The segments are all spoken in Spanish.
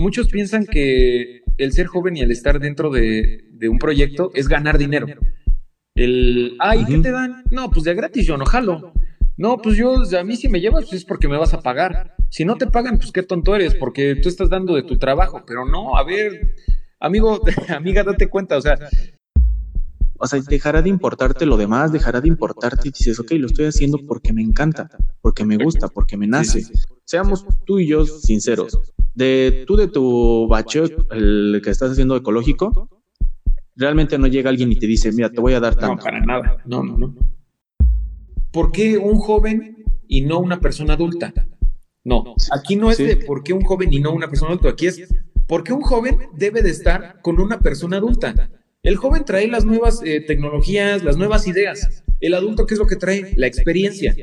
muchos piensan que el ser joven y el estar dentro de, un proyecto es ganar dinero. El, ay, ¿qué te dan? No, pues de gratis yo no jalo. No, pues yo, a mí si me llevas, pues es porque me vas a pagar. Si no te pagan, pues qué tonto eres, porque tú estás dando de tu trabajo. Pero no, a ver, amigo, amiga, date cuenta, o sea, o sea, dejará de importarte lo demás, dejará de importarte y dices, ok, lo estoy haciendo porque me encanta, porque me gusta, porque me nace. Seamos tú y yo sinceros. De tú de tu bacheo, el que estás haciendo ecológico, realmente no llega alguien y te dice, mira, te voy a dar tanto. No, para nada. No, no, no. ¿Por qué un joven y no una persona adulta? No, aquí no es de por qué un joven y no una persona adulta, aquí es por qué un joven debe de estar con una persona adulta. El joven trae las nuevas eh, tecnologías, las nuevas ideas. El adulto, ¿qué es lo que trae? La experiencia.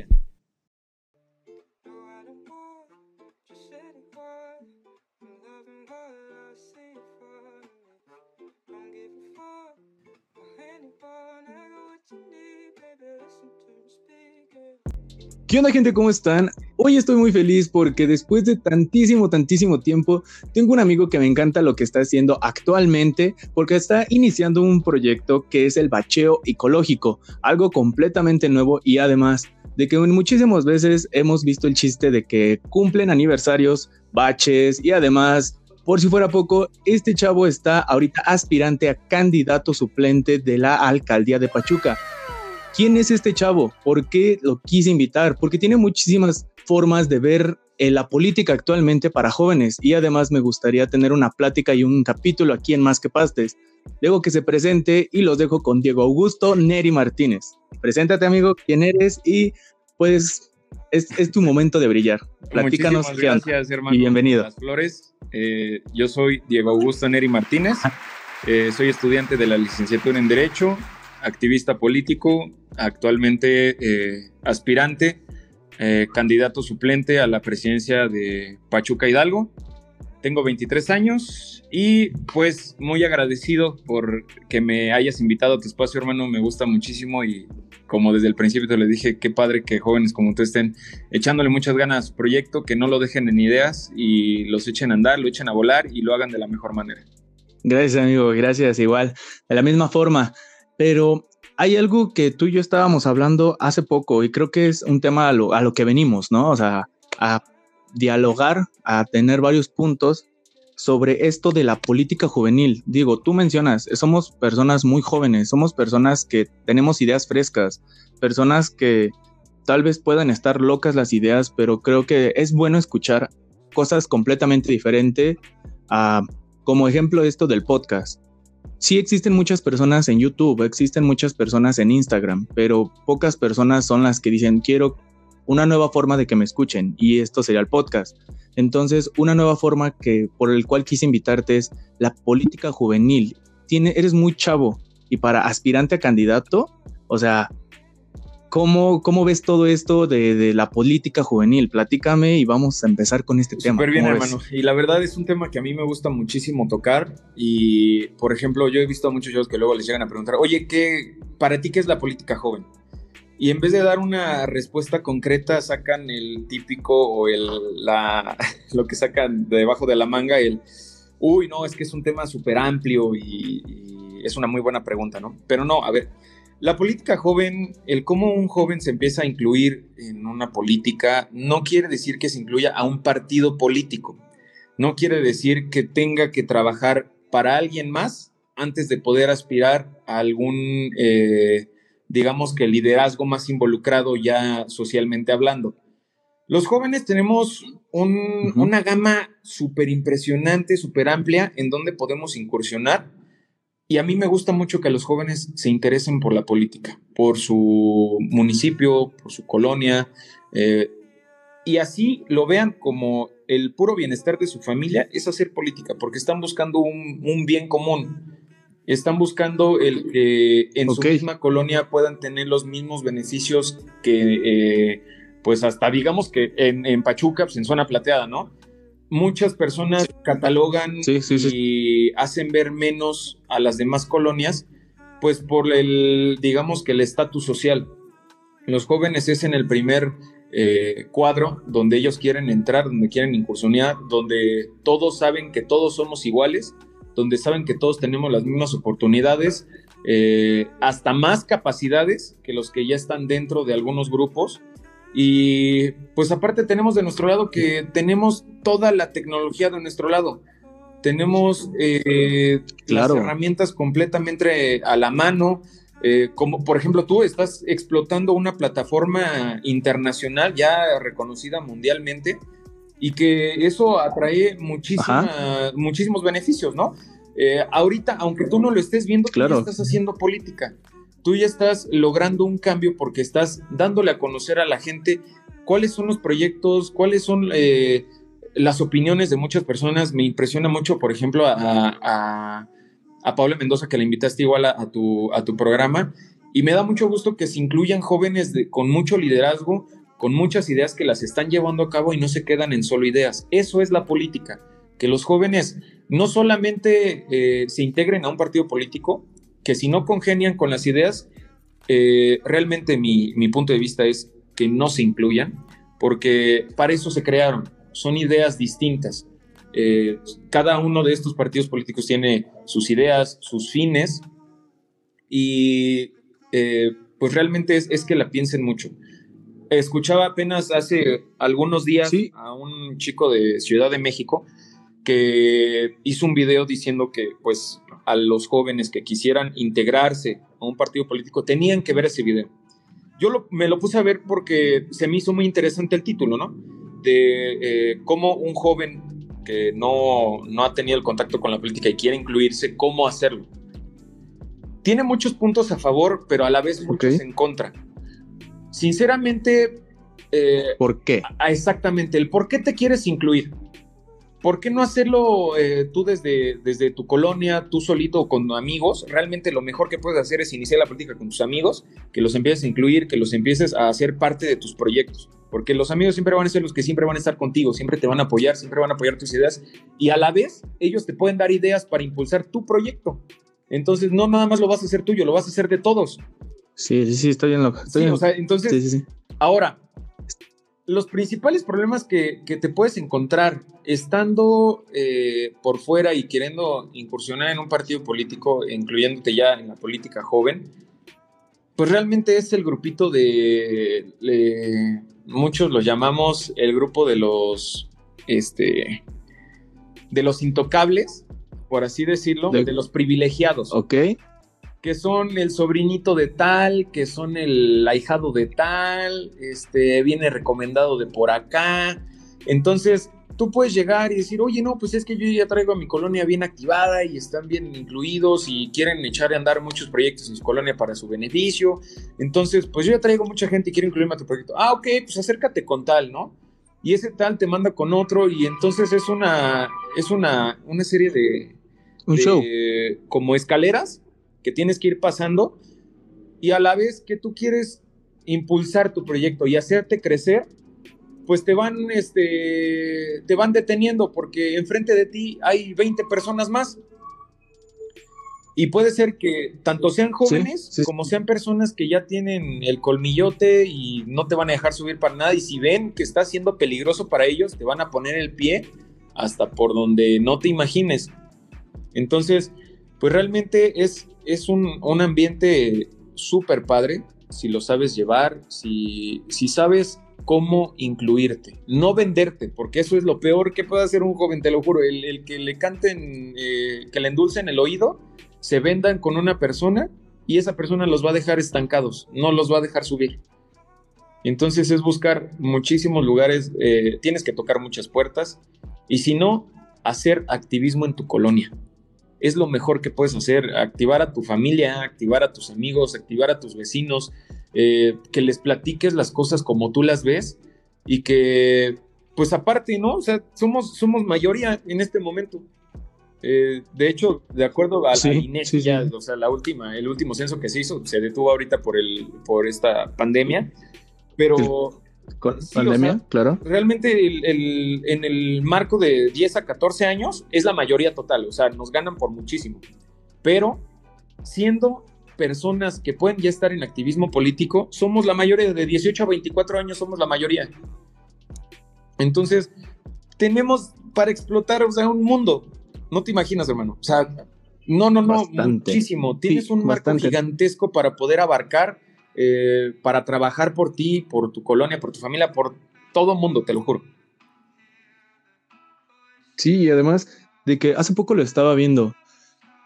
¿Qué onda gente? ¿Cómo están? Hoy estoy muy feliz porque después de tantísimo, tantísimo tiempo, tengo un amigo que me encanta lo que está haciendo actualmente porque está iniciando un proyecto que es el bacheo ecológico, algo completamente nuevo y además de que muchísimas veces hemos visto el chiste de que cumplen aniversarios, baches y además por si fuera poco, este chavo está ahorita aspirante a candidato suplente de la alcaldía de Pachuca. ¿Quién es este chavo? ¿Por qué lo quise invitar? Porque tiene muchísimas formas de ver eh, la política actualmente para jóvenes y además me gustaría tener una plática y un capítulo aquí en Más que Pastes. Luego que se presente y los dejo con Diego Augusto Neri Martínez. Preséntate amigo, quién eres y pues es, tu momento de brillar. Platícanos gracias, hermano. Y bienvenido. Las flores. Eh, yo soy Diego Augusto Neri Martínez. Eh, soy estudiante de la licenciatura en Derecho activista político, actualmente eh, aspirante, eh, candidato suplente a la presidencia de Pachuca Hidalgo. Tengo 23 años y pues muy agradecido por que me hayas invitado a tu espacio, hermano. Me gusta muchísimo y como desde el principio te le dije, qué padre que jóvenes como tú estén echándole muchas ganas a proyecto, que no lo dejen en ideas y los echen a andar, lo echen a volar y lo hagan de la mejor manera. Gracias, amigo. Gracias. Igual, de la misma forma. Pero hay algo que tú y yo estábamos hablando hace poco y creo que es un tema a lo, que venimos, ¿no? O sea, a dialogar, a tener varios puntos sobre esto de la política juvenil. Digo, tú mencionas, somos personas muy jóvenes, somos personas que tenemos ideas frescas, personas que tal vez puedan estar locas las ideas, pero creo que es bueno escuchar cosas completamente diferentes, como ejemplo esto del podcast sí existen muchas personas en YouTube, existen muchas personas en Instagram, pero pocas personas son las que dicen quiero una nueva forma de que me escuchen y esto sería el podcast. Entonces, una nueva forma que por el cual quise invitarte es la política juvenil. Tiene, eres muy chavo y para aspirante a candidato, o sea, ¿Cómo, ¿Cómo, ves todo esto de, la política juvenil? Platícame y vamos a empezar con este tema. Súper bien, hermano. Y la verdad es un tema que a mí me gusta muchísimo tocar. Y, por ejemplo, yo he visto a muchos chavos que luego les llegan a preguntar, oye, ¿qué, para ti qué es la política joven? Y en vez de dar una respuesta concreta, sacan el típico o el, la, lo que sacan debajo de la manga, el, uy, no, es que es un tema súper amplio y, y es una muy buena pregunta, ¿no? Pero no, a ver la política joven, el cómo un joven se empieza a incluir en una política, no quiere decir que se incluya a un partido político. No quiere decir que tenga que trabajar para alguien más antes de poder aspirar a algún, eh, digamos que liderazgo más involucrado ya socialmente hablando. Los jóvenes tenemos una gama súper impresionante, súper amplia en donde podemos incursionar y a mí me gusta mucho que los jóvenes se interesen por la política, por su municipio, por su colonia, eh, y así lo vean como el puro bienestar de su familia es hacer política, porque están buscando un, bien común. Están buscando el que en su misma colonia puedan tener los mismos beneficios que, eh, pues hasta digamos que en, en Pachuca, pues en zona plateada, ¿no? Muchas personas catalogan y hacen ver menos a las demás colonias, pues por el, digamos que el estatus social. Los jóvenes es en el primer eh, cuadro donde ellos quieren entrar, donde quieren incursionar, donde todos saben que todos somos iguales, donde saben que todos tenemos las mismas oportunidades, eh, hasta más capacidades que los que ya están dentro de algunos grupos. Y pues aparte tenemos de nuestro lado que tenemos toda la tecnología de nuestro lado. Tenemos eh, las herramientas completamente a la mano. Eh, como por ejemplo tú estás explotando una plataforma internacional ya reconocida mundialmente y que eso atrae muchísimos beneficios, ¿no? Eh, ahorita, aunque tú no lo estés viendo, tú estás haciendo política. Tú ya estás logrando un cambio porque estás dándole a conocer a la gente cuáles son los proyectos, cuáles son eh, las opiniones de muchas personas. Me impresiona mucho, por ejemplo, a, a, Pablo Mendoza, que le invitaste igual a, tu, a tu programa. Y me da mucho gusto que se incluyan jóvenes con mucho liderazgo, con muchas ideas que las están llevando a cabo y no se quedan en solo ideas. Eso es la política, que los jóvenes no solamente eh, se integren a un partido político, que si no congenian con las ideas, eh, realmente mi, punto de vista es que no se incluyan, porque para eso se crearon, son ideas distintas. Eh, cada uno de estos partidos políticos tiene sus ideas, sus fines, y pues realmente es, que la piensen mucho. Escuchaba apenas hace algunos días a un chico de Ciudad de México que hizo un video diciendo que pues a los jóvenes que quisieran integrarse a un partido político tenían que ver ese video. Yo me lo puse a ver porque se me hizo muy interesante el título, ¿no? De eh, cómo un joven que no, no ha tenido el contacto con la política y quiere incluirse, cómo hacerlo. Tiene muchos puntos a favor, pero a la vez muchos en contra. Sinceramente... Eh, ¿Por qué? Exactamente, el por qué te quieres incluir. ¿Por qué no hacerlo eh, tú desde, desde tu colonia, tú solito o con amigos? Realmente lo mejor que puedes hacer es iniciar la política con tus amigos, que los empieces a incluir, que los empieces a hacer parte de tus proyectos. Porque los amigos siempre van a ser los que siempre van a estar contigo, siempre te van a apoyar, siempre van a apoyar tus ideas y a la vez ellos te pueden dar ideas para impulsar tu proyecto. Entonces no nada más lo vas a hacer tuyo, lo vas a hacer de todos. Sí, sí, sí, estoy bien loco. sí, O sea, entonces, sí, sí, ahora, los principales problemas que, te puedes encontrar estando eh, por fuera y queriendo incursionar en un partido político, incluyéndote ya en la política joven, pues realmente es el grupito de, muchos lo llamamos el grupo de los, este, de los intocables, por así decirlo, de, de los privilegiados. Ok que son el sobrinito de tal, que son el ahijado de tal, este, viene recomendado de por acá. Entonces, tú puedes llegar y decir, oye, no, pues es que yo ya traigo a mi colonia bien activada y están bien incluidos y quieren echar a andar muchos proyectos en su colonia para su beneficio. Entonces, pues yo ya traigo mucha gente y quiero incluirme a tu proyecto. Ah, ok, pues acércate con tal, ¿no? Y ese tal te manda con otro y entonces es una, es una, una serie de... Un show. Como escaleras que tienes que ir pasando y a la vez que tú quieres impulsar tu proyecto y hacerte crecer, pues te van, este, te van deteniendo porque enfrente de ti hay 20 personas más. Y puede ser que tanto sean jóvenes como sean personas que ya tienen el colmillote y no te van a dejar subir para nada. Y si ven que está siendo peligroso para ellos, te van a poner el pie hasta por donde no te imagines. Entonces, pues realmente es es un, ambiente súper padre si lo sabes llevar, si, si sabes cómo incluirte, no venderte, porque eso es lo peor que puede hacer un joven, te lo juro, el, que le canten, eh, que le endulcen el oído, se vendan con una persona y esa persona los va a dejar estancados, no los va a dejar subir. Entonces es buscar muchísimos lugares, eh, tienes que tocar muchas puertas y si no, hacer activismo en tu colonia es lo mejor que puedes hacer, activar a tu familia, activar a tus amigos, activar a tus vecinos, eh, que les platiques las cosas como tú las ves y que, pues aparte, ¿no? O sea, somos, somos mayoría en este momento. Eh, de hecho, de acuerdo a la INES, o sea, la última, el último censo que se hizo se detuvo ahorita por, el, por esta pandemia, pero con pandemia, claro. Realmente en el marco de 10 a 14 años es la mayoría total, o sea, nos ganan por muchísimo. Pero siendo personas que pueden ya estar en activismo político, somos la mayoría, de 18 a 24 años somos la mayoría. Entonces, tenemos para explotar, o sea, un mundo. No te imaginas, hermano. O sea, no, no, no, muchísimo. Tienes un marco gigantesco para poder abarcar, eh, para trabajar por ti, por tu colonia, por tu familia, por todo mundo, te lo juro. Sí, y además de que hace poco lo estaba viendo,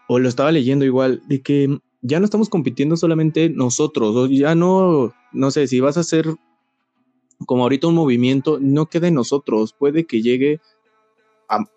o lo estaba leyendo igual, de que ya no estamos compitiendo solamente nosotros, o ya no, no sé, si vas a hacer como ahorita un movimiento, no quede en nosotros, puede que llegue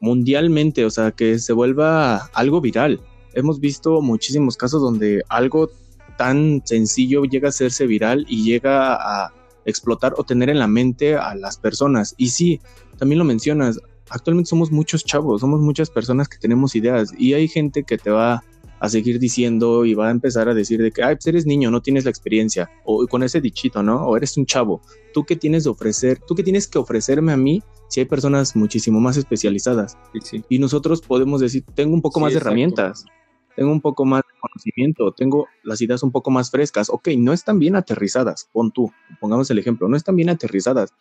mundialmente, o sea, que se vuelva algo viral. Hemos visto muchísimos casos donde algo tan sencillo llega a hacerse viral y llega a explotar o tener en la mente a las personas. Y sí, también lo mencionas, actualmente somos muchos chavos, somos muchas personas que tenemos ideas y hay gente que te va a seguir diciendo y va a empezar a decir de que, ay, pues eres niño, no tienes la experiencia, o con ese dichito, ¿no? O eres un chavo, ¿tú qué tienes de ofrecer? ¿Tú qué tienes que ofrecerme a mí si hay personas muchísimo más especializadas? Y nosotros podemos decir, tengo un poco más de herramientas, tengo un poco más de conocimiento, tengo las ideas un poco más frescas, ok, no están bien aterrizadas, pon tú, pongamos el ejemplo, no están bien aterrizadas,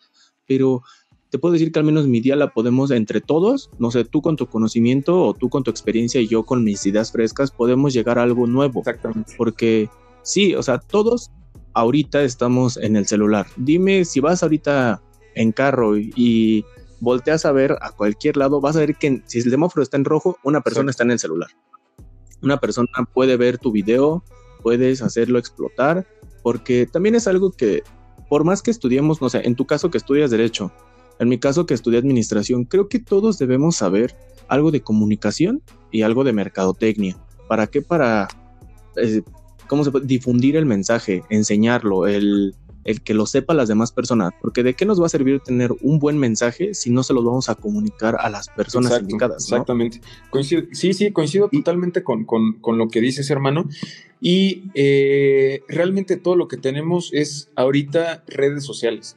pero te puedo decir que al menos mi día la podemos entre todos, no sé, tú con tu conocimiento o tú con tu experiencia y yo con mis ideas frescas, podemos llegar a algo nuevo. Exactamente. Porque sí, o sea, todos ahorita estamos en el celular. Dime si vas ahorita en carro y, volteas a ver a cualquier lado, vas a ver que si el semáforo está en rojo, una persona está en el celular. Una persona puede ver tu video, puedes hacerlo explotar, porque también es algo que, por más que estudiemos, no sé, en tu caso que estudias derecho, en mi caso que estudié administración, creo que todos debemos saber algo de comunicación y algo de mercadotecnia. ¿Para qué? Para eh, ¿cómo se puede? difundir el mensaje, enseñarlo, el, el que lo sepa las demás personas. Porque de qué nos va a servir tener un buen mensaje si no se lo vamos a comunicar a las personas indicadas. Exactamente. sí, sí, coincido totalmente con, lo que dices, hermano. Y eh, realmente todo lo que tenemos es ahorita redes sociales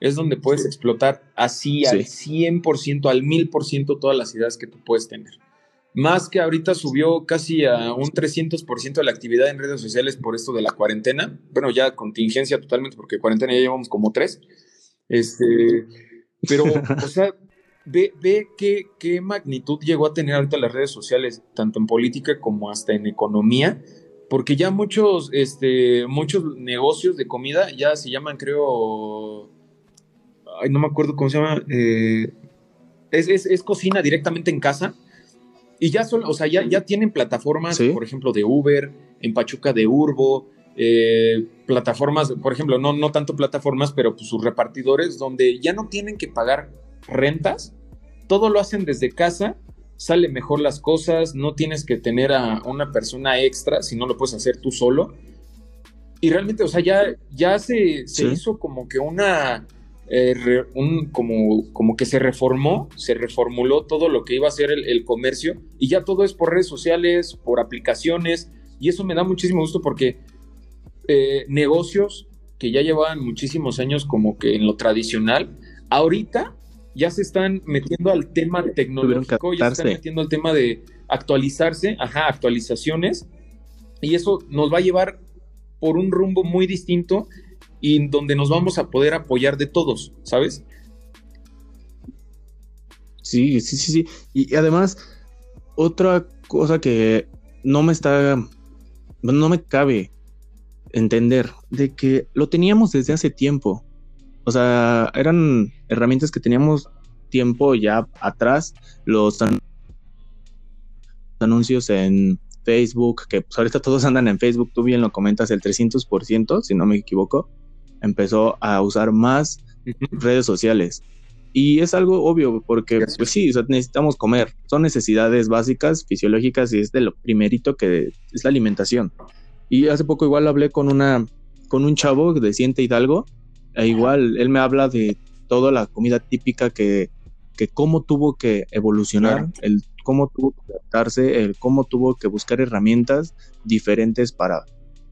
es donde puedes explotar así al 100%, al 1000% todas las ideas que tú puedes tener. Más que ahorita subió casi a un 300% de la actividad en redes sociales por esto de la cuarentena. Bueno, ya contingencia totalmente, porque cuarentena ya llevamos como tres. Este, pero, o sea, ve, ve qué, qué magnitud llegó a tener ahorita las redes sociales, tanto en política como hasta en economía porque ya muchos, este, muchos negocios de comida ya se llaman, creo, ay, no me acuerdo cómo se llama, eh, es, cocina directamente en casa. Y ya son, o sea, ya, ya tienen plataformas, por ejemplo, de Uber, en Pachuca de Urbo, eh, plataformas, por ejemplo, no, no tanto plataformas, pero pues, sus repartidores, donde ya no tienen que pagar rentas, todo lo hacen desde casa, sale mejor las cosas, no tienes que tener a una persona extra, si no lo puedes hacer tú solo. Y realmente, o sea, ya, ya se, se hizo como que una eh, un, como, como que se reformó, se reformuló todo lo que iba a ser el, comercio y ya todo es por redes sociales, por aplicaciones y eso me da muchísimo gusto porque eh, negocios que ya llevaban muchísimos años como que en lo tradicional, ahorita ya se están metiendo al tema tecnológico, ya se están metiendo al tema de actualizarse, ajá, actualizaciones y eso nos va a llevar por un rumbo muy distinto y donde nos vamos a poder apoyar de todos, ¿sabes? Sí, sí, sí, sí. Y, además, otra cosa que no me está, no me cabe entender, de que lo teníamos desde hace tiempo. O sea, eran herramientas que teníamos tiempo ya atrás, los anuncios en Facebook, que pues ahorita todos andan en Facebook, tú bien lo comentas, el 300%, si no me equivoco empezó a usar más redes sociales. Y es algo obvio, porque pues sí, necesitamos comer. Son necesidades básicas, fisiológicas, y es de lo primerito que es la alimentación. Y hace poco igual hablé con una con un chavo de Ciente Hidalgo, e igual él me habla de toda la comida típica que, que cómo tuvo que evolucionar, el cómo tuvo que adaptarse, el cómo tuvo que buscar herramientas diferentes para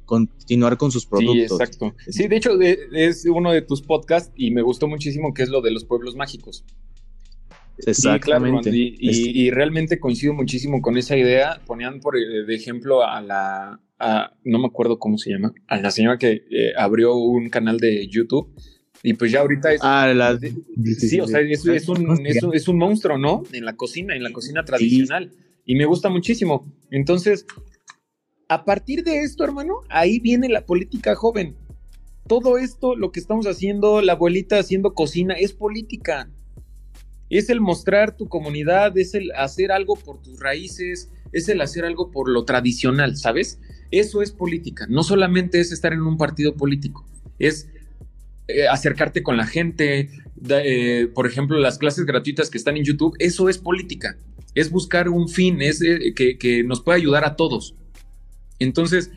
continuar con sus productos. Sí, exacto. Sí, de hecho es uno de tus podcasts y me gustó muchísimo que es lo de los pueblos mágicos. Exactamente. y, realmente coincido muchísimo con esa idea. Ponían por eh, de ejemplo a la, no me acuerdo cómo se llama, a la señora que eh, abrió un canal de YouTube. Y pues ya ahorita es. Ah, la, sí, o sea, es, un, es, un, monstruo, ¿no? En la cocina, en la cocina tradicional. Y me gusta muchísimo. Entonces, a partir de esto, hermano, ahí viene la política joven. Todo esto, lo que estamos haciendo, la abuelita haciendo cocina, es política. Es el mostrar tu comunidad, es el hacer algo por tus raíces, es el hacer algo por lo tradicional, ¿sabes? Eso es política. No solamente es estar en un partido político, es eh, acercarte con la gente. Eh, por ejemplo, las clases gratuitas que están en YouTube, eso es política. Es buscar un fin, es eh, que, que nos pueda ayudar a todos. Entonces,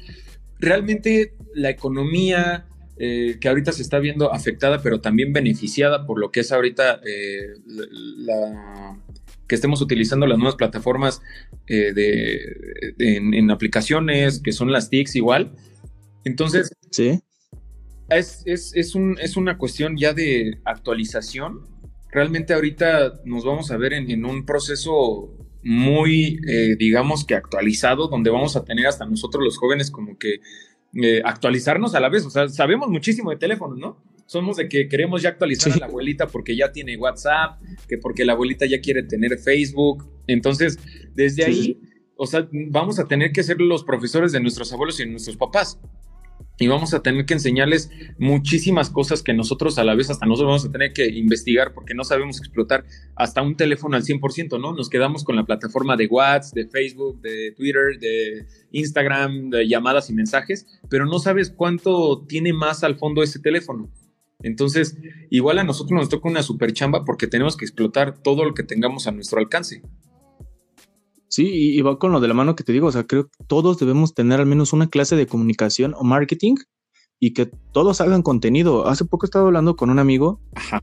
realmente la economía, eh, que ahorita se está viendo afectada, pero también beneficiada por lo que es ahorita eh, la, que estemos utilizando las nuevas plataformas eh, de, en, aplicaciones, que son las TICs igual. Entonces, ¿Sí? es, es, es, un, es una cuestión ya de actualización. Realmente ahorita nos vamos a ver en, en un proceso muy, digamos que actualizado, donde vamos a tener hasta nosotros los jóvenes como que eh, actualizarnos a la vez. O sea, sabemos muchísimo de teléfonos, ¿no? Somos de que queremos ya actualizar a la abuelita porque ya tiene WhatsApp, que porque la abuelita ya quiere tener Facebook. Entonces, desde ahí, o sea, vamos a tener que ser los profesores de nuestros abuelos y de nuestros papás y vamos a tener que enseñarles muchísimas cosas que nosotros a la vez hasta nosotros vamos a tener que investigar porque no sabemos explotar hasta un teléfono al 100%, ¿no? Nos quedamos con la plataforma de WhatsApp, de Facebook, de Twitter, de Instagram, de llamadas y mensajes, pero no sabes cuánto tiene más al fondo ese teléfono. Entonces, igual a nosotros nos toca una super chamba porque tenemos que explotar todo lo que tengamos a nuestro alcance. Sí, y va con lo de la mano que te digo, o sea, creo que todos debemos tener al menos una clase de comunicación o marketing y que todos hagan contenido. Hace poco estaba hablando con un amigo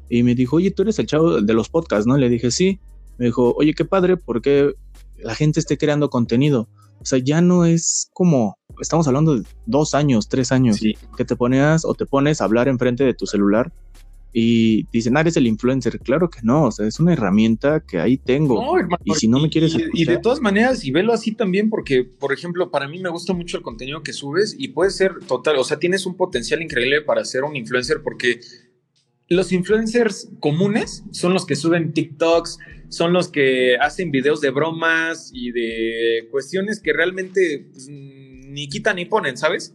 y me dijo, oye, tú eres el chavo de los podcasts, ¿no? Le dije, sí. Me dijo, oye, qué padre, porque la gente esté creando contenido. O sea, ya no es como, estamos hablando de dos años, tres años, que te ponías o te pones a hablar enfrente de tu celular y dicen, ah, eres el influencer. Claro que no, o sea, es una herramienta que ahí tengo. y si no me quieres y, y, de todas maneras, y velo así también, porque, por ejemplo, para mí me gusta mucho el contenido que subes y puede ser total, o sea, tienes un potencial increíble para ser un influencer porque los influencers comunes son los que suben TikToks, son los que hacen videos de bromas y de cuestiones que realmente pues, ni quitan ni ponen, ¿sabes?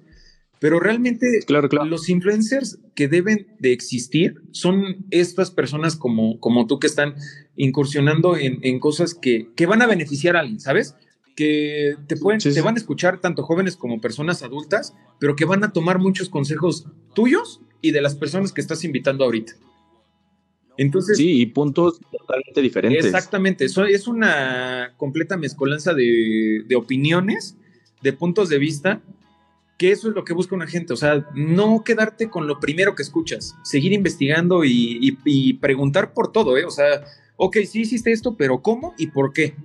Pero realmente claro, claro. los influencers que deben de existir son estas personas como, como tú que están incursionando en, cosas que, van a beneficiar a alguien, ¿sabes? Que te, pueden, te van a escuchar tanto jóvenes como personas adultas, pero que van a tomar muchos consejos tuyos y de las personas que estás invitando ahorita. Entonces, sí, y puntos totalmente diferentes. Exactamente, eso es una completa mezcolanza de, de opiniones, de puntos de vista, que eso es lo que busca una gente, o sea, no quedarte con lo primero que escuchas, seguir investigando y, preguntar por todo, ¿eh? O sea, ok, sí hiciste esto, pero ¿cómo y por qué?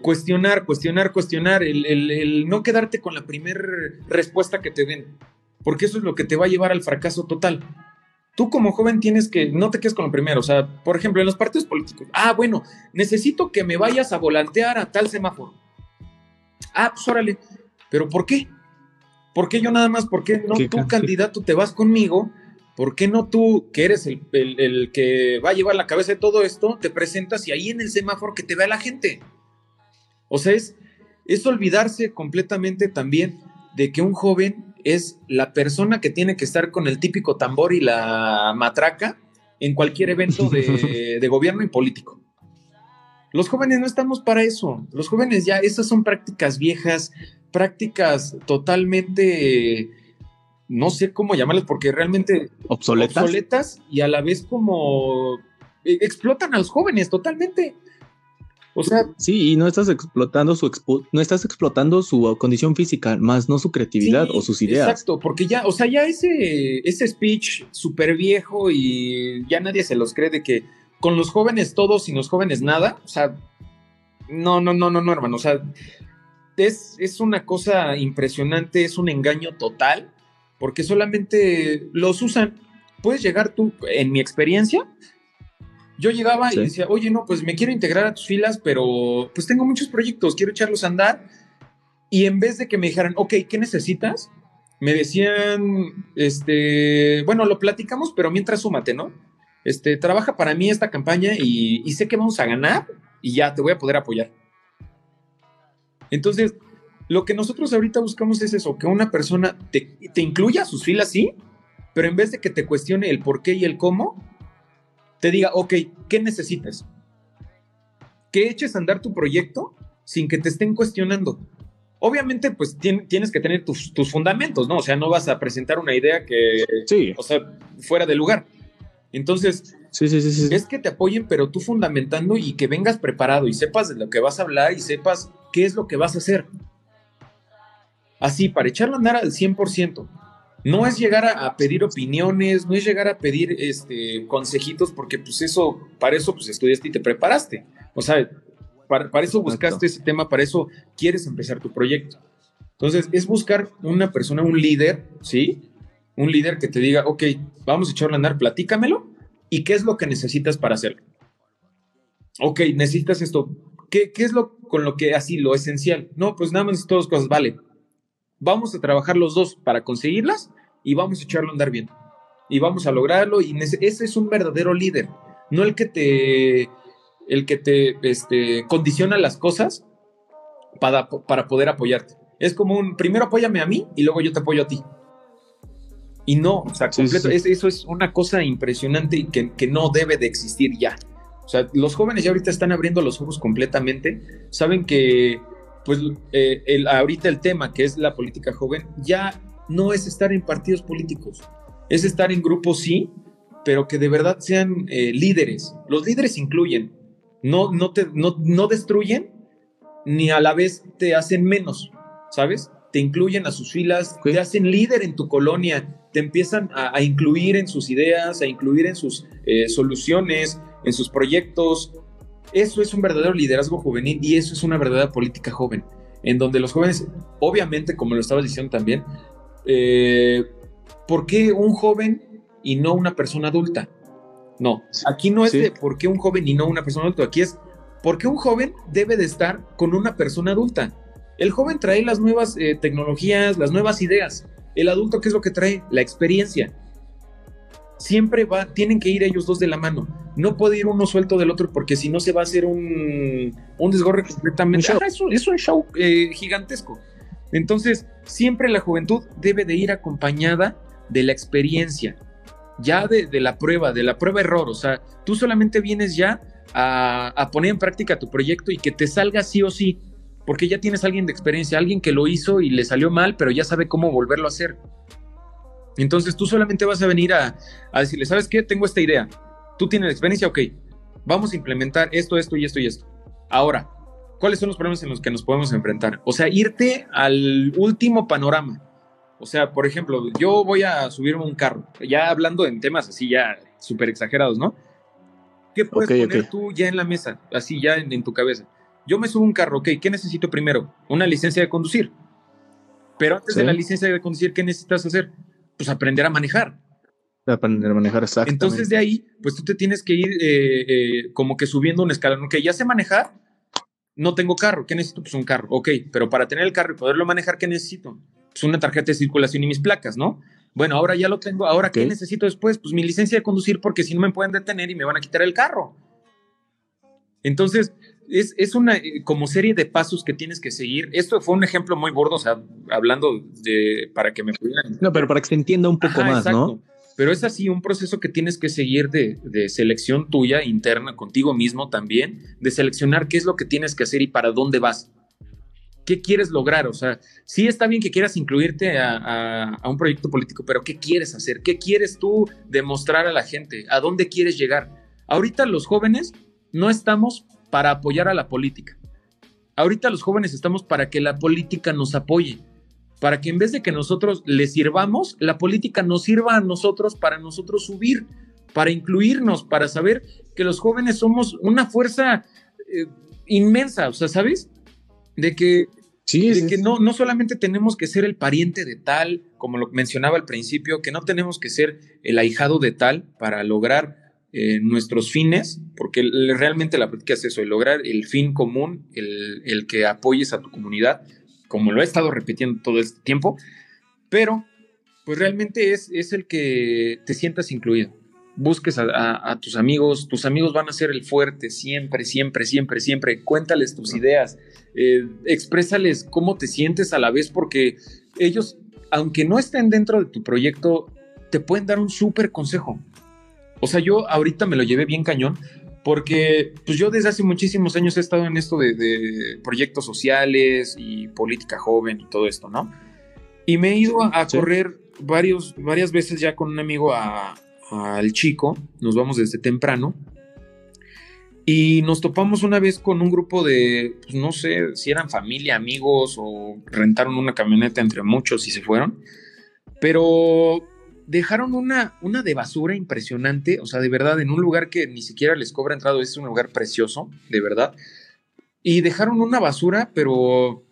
Cuestionar, cuestionar, cuestionar, el, no quedarte con la primera respuesta que te den, porque eso es lo que te va a llevar al fracaso total. Tú como joven tienes que, no te quedes con lo primero, o sea, por ejemplo, en los partidos políticos, ah, bueno, necesito que me vayas a volantear a tal semáforo. Ah, pues órale, ¿Pero por qué? ¿Por qué yo nada más? ¿Por qué no tú, candidato, te vas conmigo? ¿Por qué no tú, que eres el, que va a llevar la cabeza de todo esto, te presentas y ahí en el semáforo que te vea la gente? O sea, es, es olvidarse completamente también de que un joven es la persona que tiene que estar con el típico tambor y la matraca en cualquier evento de, de, gobierno y político. Los jóvenes no estamos para eso. Los jóvenes ya, esas son prácticas viejas, prácticas totalmente, no sé cómo llamarlas, porque realmente obsoletas, y a la vez como eh, explotan a los jóvenes totalmente. O sea, sí, y no estás explotando su no estás explotando su condición física, más no su creatividad o sus ideas. Exacto, porque ya, o sea, ya ese, ese speech súper viejo y ya nadie se los cree de que con los jóvenes todos y los jóvenes nada, o sea, no, no, no, no, no, hermano, o sea, es, una cosa impresionante, es un engaño total, porque solamente los usan. Puedes llegar tú, en mi experiencia, yo llegaba y decía, oye, no, pues me quiero integrar a tus filas, pero pues tengo muchos proyectos, quiero echarlos a andar. Y en vez de que me dijeran, ok, ¿qué necesitas? Me decían, este, bueno, lo platicamos, pero mientras súmate, ¿no? Este, trabaja para mí esta campaña y, sé que vamos a ganar y ya te voy a poder apoyar. Entonces, lo que nosotros ahorita buscamos es eso, que una persona te, te incluya a sus filas, sí, pero en vez de que te cuestione el por qué y el cómo, te diga, ok, ¿qué necesitas? Que eches a andar tu proyecto sin que te estén cuestionando. Obviamente, pues tienes que tener tus, fundamentos, ¿no? O sea, no vas a presentar una idea que, sí. o sea, fuera de lugar. Entonces, sí, sí, sí, es que te apoyen, pero tú fundamentando y que vengas preparado y sepas de lo que vas a hablar y sepas qué es lo que vas a hacer. Así, para echarlo a andar al 100% no es llegar a, pedir opiniones, no es llegar a pedir este, consejitos, porque pues eso, para eso pues estudiaste y te preparaste. O sea, para, eso buscaste ese tema, para eso quieres empezar tu proyecto. Entonces, es buscar una persona, un líder, ¿sí? Un líder que te diga, ok, vamos a echarle a andar, platícamelo, y qué es lo que necesitas para hacerlo. Ok, necesitas esto. ¿Qué, qué es lo con lo que así, lo esencial? No, pues nada más todas cosas, vale vamos a trabajar los dos para conseguirlas y vamos a echarlo a andar bien. Y vamos a lograrlo y ese es un verdadero líder, no el que te el que te este, condiciona las cosas para, para poder apoyarte. Es como un, primero apóyame a mí y luego yo te apoyo a ti. Y no, o sea, completo, eso es una cosa impresionante y que, que, no debe de existir ya. O sea, los jóvenes ya ahorita están abriendo los ojos completamente, saben que pues eh, el, ahorita el tema que es la política joven ya no es estar en partidos políticos, es estar en grupos sí, pero que de verdad sean eh, líderes. Los líderes incluyen, no, no, te, no, no destruyen ni a la vez te hacen menos, ¿sabes? Te incluyen a sus filas, te hacen líder en tu colonia, te empiezan a, incluir en sus ideas, a incluir en sus eh, soluciones, en sus proyectos, eso es un verdadero liderazgo juvenil y eso es una verdadera política joven, en donde los jóvenes, obviamente, como lo estabas diciendo también, eh, ¿por qué un joven y no una persona adulta? No, aquí no es de por qué un joven y no una persona adulta, aquí es por qué un joven debe de estar con una persona adulta. El joven trae las nuevas eh, tecnologías, las nuevas ideas. El adulto, ¿qué es lo que trae? La experiencia siempre va, tienen que ir ellos dos de la mano. No puede ir uno suelto del otro porque si no se va a hacer un, un desgorre completamente. es, un, es, un, show eh, gigantesco. Entonces, siempre la juventud debe de ir acompañada de la experiencia, ya de, la prueba, de la prueba error. O sea, tú solamente vienes ya a, a poner en práctica tu proyecto y que te salga sí o sí, porque ya tienes a alguien de experiencia, alguien que lo hizo y le salió mal, pero ya sabe cómo volverlo a hacer. Entonces tú solamente vas a venir a, decirle, ¿sabes qué? Tengo esta idea. Tú tienes experiencia, ok. Vamos a implementar esto, esto y esto y esto. Ahora, ¿cuáles son los problemas en los que nos podemos enfrentar? O sea, irte al último panorama. O sea, por ejemplo, yo voy a subirme un carro, ya hablando en temas así ya súper exagerados, ¿no? ¿Qué puedes poner tú ya en la mesa, así ya en, tu cabeza? Yo me subo un carro, ok, ¿qué necesito primero? Una licencia de conducir. Pero antes de la licencia de conducir, ¿qué necesitas hacer? pues aprender a manejar. Aprender a manejar, exacto. Entonces de ahí, pues tú te tienes que ir eh, eh, como que subiendo un escalón. Ok, ya sé manejar, no tengo carro. ¿Qué necesito? Pues un carro. Ok, pero para tener el carro y poderlo manejar, ¿qué necesito? Pues una tarjeta de circulación y mis placas, ¿no? Bueno, ahora ya lo tengo. Ahora, ¿qué necesito después? Pues mi licencia de conducir porque si no me pueden detener y me van a quitar el carro. Entonces, es, una eh, como serie de pasos que tienes que seguir. Esto fue un ejemplo muy gordo, o sea, hablando de para que me pudieran. No, pero para que se entienda un poco más, ¿no? Pero es así un proceso que tienes que seguir de, de, selección tuya interna, contigo mismo también, de seleccionar qué es lo que tienes que hacer y para dónde vas. ¿Qué quieres lograr? O sea, sí está bien que quieras incluirte a, a, a un proyecto político, pero ¿qué quieres hacer? ¿Qué quieres tú demostrar a la gente? ¿A dónde quieres llegar? Ahorita los jóvenes no estamos para apoyar a la política. Ahorita los jóvenes estamos para que la política nos apoye, para que en vez de que nosotros le sirvamos, la política nos sirva a nosotros para nosotros subir, para incluirnos, para saber que los jóvenes somos una fuerza eh, inmensa, o sea, ¿sabes? De que, sí, de que no, no solamente tenemos que ser el pariente de tal, como lo mencionaba al principio, que no tenemos que ser el ahijado de tal para lograr eh, nuestros fines, porque realmente la política es eso, el lograr el fin común, el, el que apoyes a tu comunidad, como lo he estado repitiendo todo este tiempo, pero pues realmente es, es el que te sientas incluido. Busques a, tus amigos, tus amigos van a ser el fuerte siempre, siempre, siempre, siempre. Cuéntales tus ideas, eh, exprésales cómo te sientes a la vez, porque ellos, aunque no estén dentro de tu proyecto, te pueden dar un súper consejo. O sea, yo ahorita me lo llevé bien cañón, porque pues yo desde hace muchísimos años he estado en esto de, proyectos sociales y política joven y todo esto, ¿no? Y me he ido a, correr varios, varias veces ya con un amigo al chico, nos vamos desde temprano, y nos topamos una vez con un grupo de, pues no sé si eran familia, amigos o rentaron una camioneta entre muchos y se fueron, pero dejaron una, una de basura impresionante, o sea, de verdad, en un lugar que ni siquiera les cobra entrado, es un lugar precioso, de verdad, y dejaron una basura, pero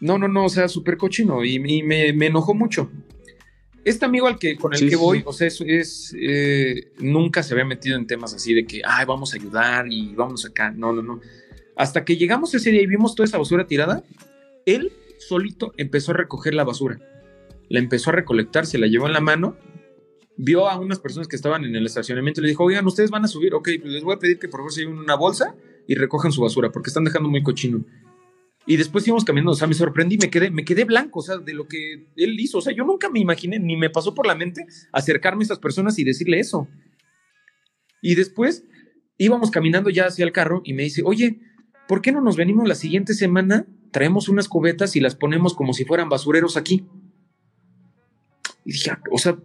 no, no, no, o sea, súper cochino y, me, enojó mucho. Este amigo al que, con el que voy, o sea, es, eh, nunca se había metido en temas así de que, ay, vamos a ayudar y vamos acá. No, no, no. Hasta que llegamos ese día y vimos toda esa basura tirada, él solito empezó a recoger la basura. La empezó a recolectar, se la llevó en la mano, vio a unas personas que estaban en el estacionamiento y le dijo, oigan, ustedes van a subir, ok, pues les voy a pedir que por favor se lleven una bolsa y recojan su basura porque están dejando muy cochino. Y después íbamos caminando, o sea, me sorprendí, me quedé, me quedé blanco, o sea, de lo que él hizo. O sea, yo nunca me imaginé, ni me pasó por la mente acercarme a estas personas y decirle eso. Y después íbamos caminando ya hacia el carro y me dice, oye, ¿por qué no nos venimos la siguiente semana? Traemos unas cubetas y las ponemos como si fueran basureros aquí. Y dije, ah, o sea,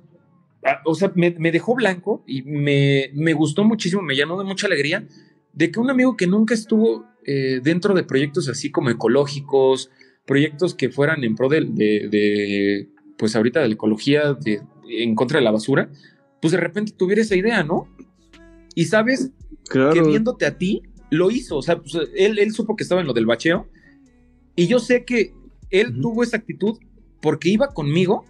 ah, o sea me, me dejó blanco y me, me gustó muchísimo, me llenó de mucha alegría de que un amigo que nunca estuvo eh, dentro de proyectos así como ecológicos, proyectos que fueran en pro de, pues ahorita de la ecología, de, en contra de la basura, pues de repente tuviera esa idea, ¿no? Y sabes que viéndote a ti, lo hizo, o sea, pues, él, él, supo que estaba en lo del bacheo, y yo sé que él tuvo esa actitud porque iba conmigo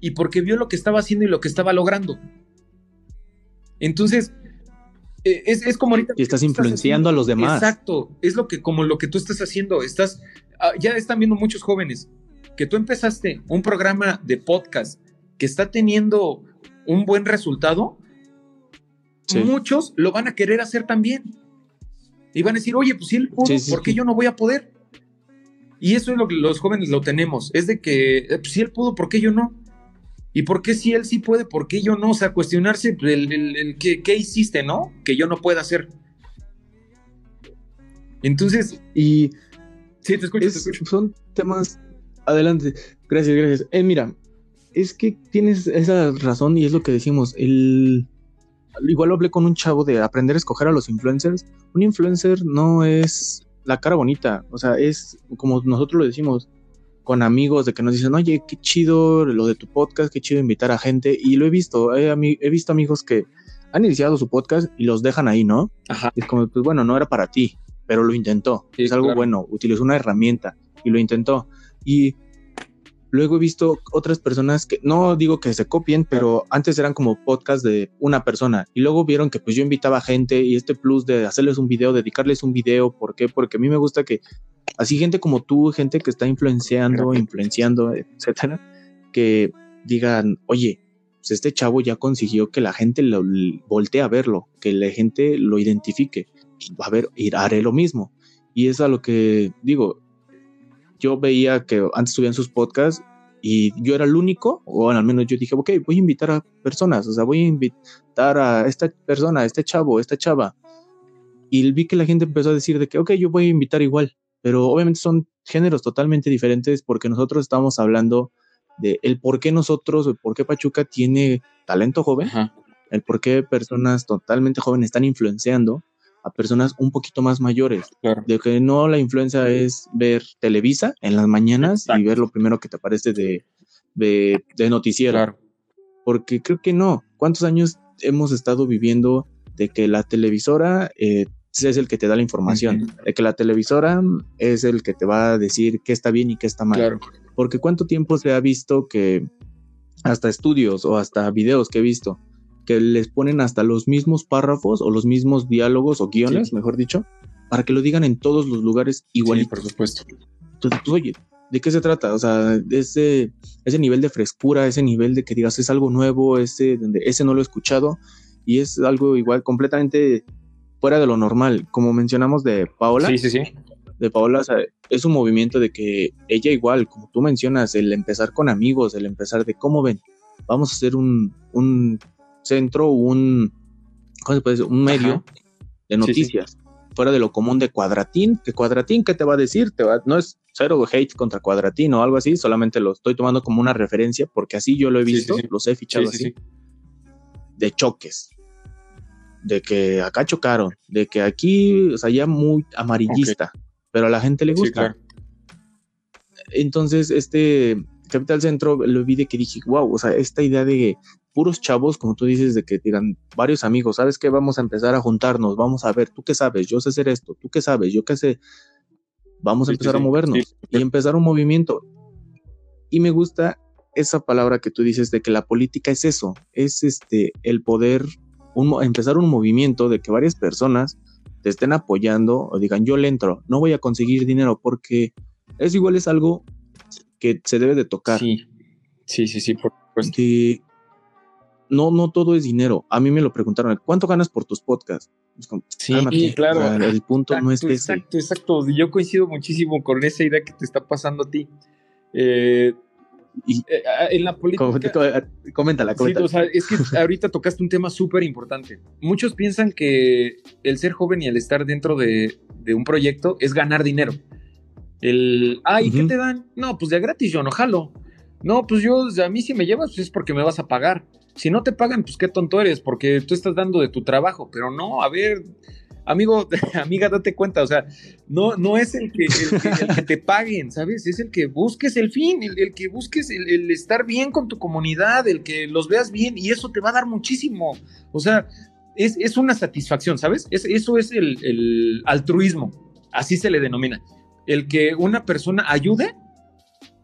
y porque vio lo que estaba haciendo y lo que estaba logrando. Entonces, eh, es, como ahorita. Y estás influenciando a los demás. Exacto, es lo que, como lo que tú estás haciendo. Estás, ah, ya están viendo muchos jóvenes que tú empezaste un programa de podcast que está teniendo un buen resultado. Muchos lo van a querer hacer también. Y van a decir, oye, pues si él pudo, ¿por qué yo no voy a poder? Y eso es lo que los jóvenes lo tenemos. Es de que, eh, pues, si él pudo, ¿por qué yo no? ¿Y por qué si él sí puede, por qué yo no? O sea, cuestionarse el, el, ¿qué, hiciste, ¿no? Que yo no pueda hacer. Entonces, y... Sí, te escucho, Son temas... Adelante. Gracias, gracias. Eh, mira, es que tienes esa razón y es lo que decimos. El... Igual hablé con un chavo de aprender a escoger a los influencers. Un influencer no es la cara bonita, o sea, es como nosotros lo decimos, con amigos de que nos dicen, oye, qué chido lo de tu podcast, qué chido invitar a gente. Y lo he visto, he, he visto amigos que han iniciado su podcast y los dejan ahí, ¿no? Ajá. Es como, pues bueno, no era para ti, pero lo intentó. es algo bueno, utilizó una herramienta y lo intentó. Y luego he visto otras personas que, no digo que se copien, pero antes eran como podcast de una persona y luego vieron que pues yo invitaba gente y este plus de hacerles un video, dedicarles un video, ¿por qué? Porque a mí me gusta que así gente como tú, gente que está influenciando, influenciando, etcétera, que digan, oye, pues este chavo ya consiguió que la gente lo voltee a verlo, que la gente lo identifique. A ver, haré lo mismo. Y es a lo que digo, yo veía que antes subían sus podcasts y yo era el único, o al menos yo dije, ok, voy a invitar a personas, o sea, voy a invitar a esta persona, a este chavo, a esta chava. Y vi que la gente empezó a decir de que, ok, yo voy a invitar igual pero obviamente son géneros totalmente diferentes porque nosotros estamos hablando de el por qué nosotros, el por qué Pachuca tiene talento joven, el por qué personas totalmente jóvenes están influenciando a personas un poquito más mayores. De que no la influencia es ver Televisa en las mañanas y ver lo primero que te aparece de, de, noticiero. Porque creo que no. ¿Cuántos años hemos estado viviendo de que la televisora eh, es el que te da la información. El que la televisora es el que te va a decir qué está bien y qué está mal. Porque cuánto tiempo se ha visto que hasta estudios o hasta videos que he visto que les ponen hasta los mismos párrafos o los mismos diálogos o guiones, mejor dicho, para que lo digan en todos los lugares igual. por supuesto. Entonces, pues, oye, ¿de qué se trata? O sea, ese, ese nivel de frescura, ese nivel de que digas es algo nuevo, ese, donde ese no lo he escuchado y es algo igual completamente fuera de lo normal. Como mencionamos de Paola. Sí, sí, sí. De Paola, o sea, es un movimiento de que ella igual, como tú mencionas, el empezar con amigos, el empezar de cómo ven, vamos a hacer un, un centro, un, ¿cómo se puede decir? Un medio de noticias. Fuera de lo común de Cuadratín, que Cuadratín, ¿qué te va a decir? Te va, no es cero hate contra Cuadratín o algo así, solamente lo estoy tomando como una referencia porque así yo lo he visto, los he fichado así. De choques, de que acá chocaron, de que aquí, o sea, ya muy amarillista, pero a la gente le gusta. Entonces, este Capital Centro lo vi de que dije, wow, o sea, esta idea de puros chavos, como tú dices, de que digan varios amigos, ¿sabes qué? Vamos a empezar a juntarnos, vamos a ver, tú qué sabes, yo sé hacer esto, tú qué sabes, yo qué sé. Vamos a empezar a movernos y empezar un movimiento. Y me gusta esa palabra que tú dices de que la política es eso, es este el poder empezar un movimiento de que varias personas te estén apoyando o digan yo le entro, no voy a conseguir dinero porque es igual es algo que se debe de tocar. Sí, sí, sí, sí, por supuesto. No, no todo es dinero. A mí me lo preguntaron, ¿cuánto ganas por tus podcasts? sí, claro. el punto no es ese. Exacto, exacto. Yo coincido muchísimo con esa idea que te está pasando a ti. Eh, y, eh, en la política. Coméntala, coméntala. es que ahorita tocaste un tema súper importante. Muchos piensan que el ser joven y el estar dentro de, un proyecto es ganar dinero. El, ay, ¿qué te dan? No, pues de gratis yo no jalo. No, pues yo, a mí si me llevas, pues es porque me vas a pagar. Si no te pagan, pues qué tonto eres, porque tú estás dando de tu trabajo. Pero no, a ver, amigo, amiga, date cuenta, o sea, no, no es el que, te paguen, ¿sabes? Es el que busques el fin, el, que busques el, estar bien con tu comunidad, el que los veas bien, y eso te va a dar muchísimo. O sea, es, una satisfacción, ¿sabes? Es, eso es el, altruismo, así se le denomina. El que una persona ayude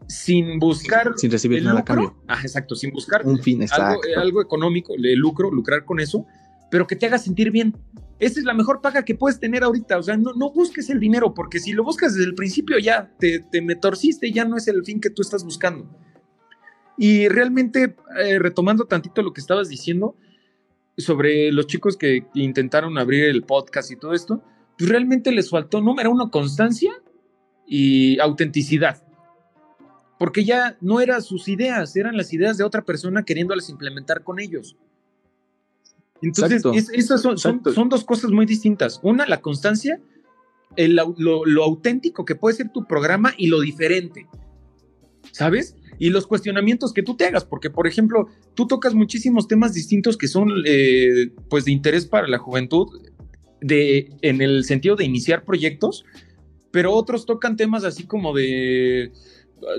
sin buscar sin recibir nada a cambio. Ah, exacto, sin buscar un fin algo, algo, económico, el lucro, lucrar con eso, pero que te haga sentir bien. Esa es la mejor paga que puedes tener ahorita. O sea, no, no busques el dinero, porque si lo buscas desde el principio ya te, te me torciste, ya no es el fin que tú estás buscando. Y realmente, eh, retomando tantito lo que estabas diciendo sobre los chicos que intentaron abrir el podcast y todo esto, pues realmente les faltó, número uno, constancia y autenticidad. Porque ya no eran sus ideas, eran las ideas de otra persona queriéndolas implementar con ellos. Entonces, esas son, son, dos cosas muy distintas. Una, la constancia, lo, auténtico que puede ser tu programa y lo diferente. ¿Sabes? Y los cuestionamientos que tú te hagas, porque, por ejemplo, tú tocas muchísimos temas distintos que son, eh, pues, de interés para la juventud, de, en el sentido de iniciar proyectos, pero otros tocan temas así como de,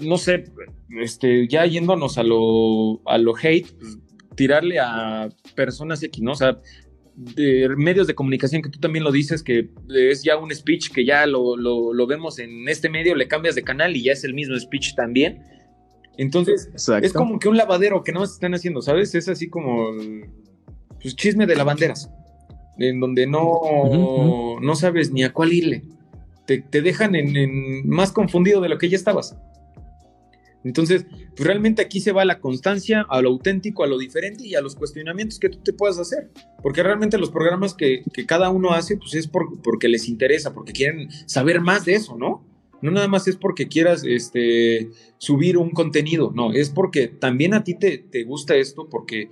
no sé, este, ya yéndonos a lo, a lo hate, pues, tirarle a personas X, ¿no? O sea, de medios de comunicación que tú también lo dices, que es ya un speech que ya lo, lo, vemos en este medio, le cambias de canal y ya es el mismo speech también. Entonces, es como que un lavadero que no se están haciendo, ¿sabes? Es así como pues, chisme de lavanderas, en donde no, no sabes ni a cuál irle. Te, te dejan en, en, más confundido de lo que ya estabas. Entonces, pues realmente aquí se va a la constancia, a lo auténtico, a lo diferente y a los cuestionamientos que tú te puedas hacer. Porque realmente los programas que, cada uno hace, pues es porque les interesa, porque quieren saber más de eso, ¿no? No nada más es porque quieras este, subir un contenido, no, es porque también a ti te, te gusta esto, porque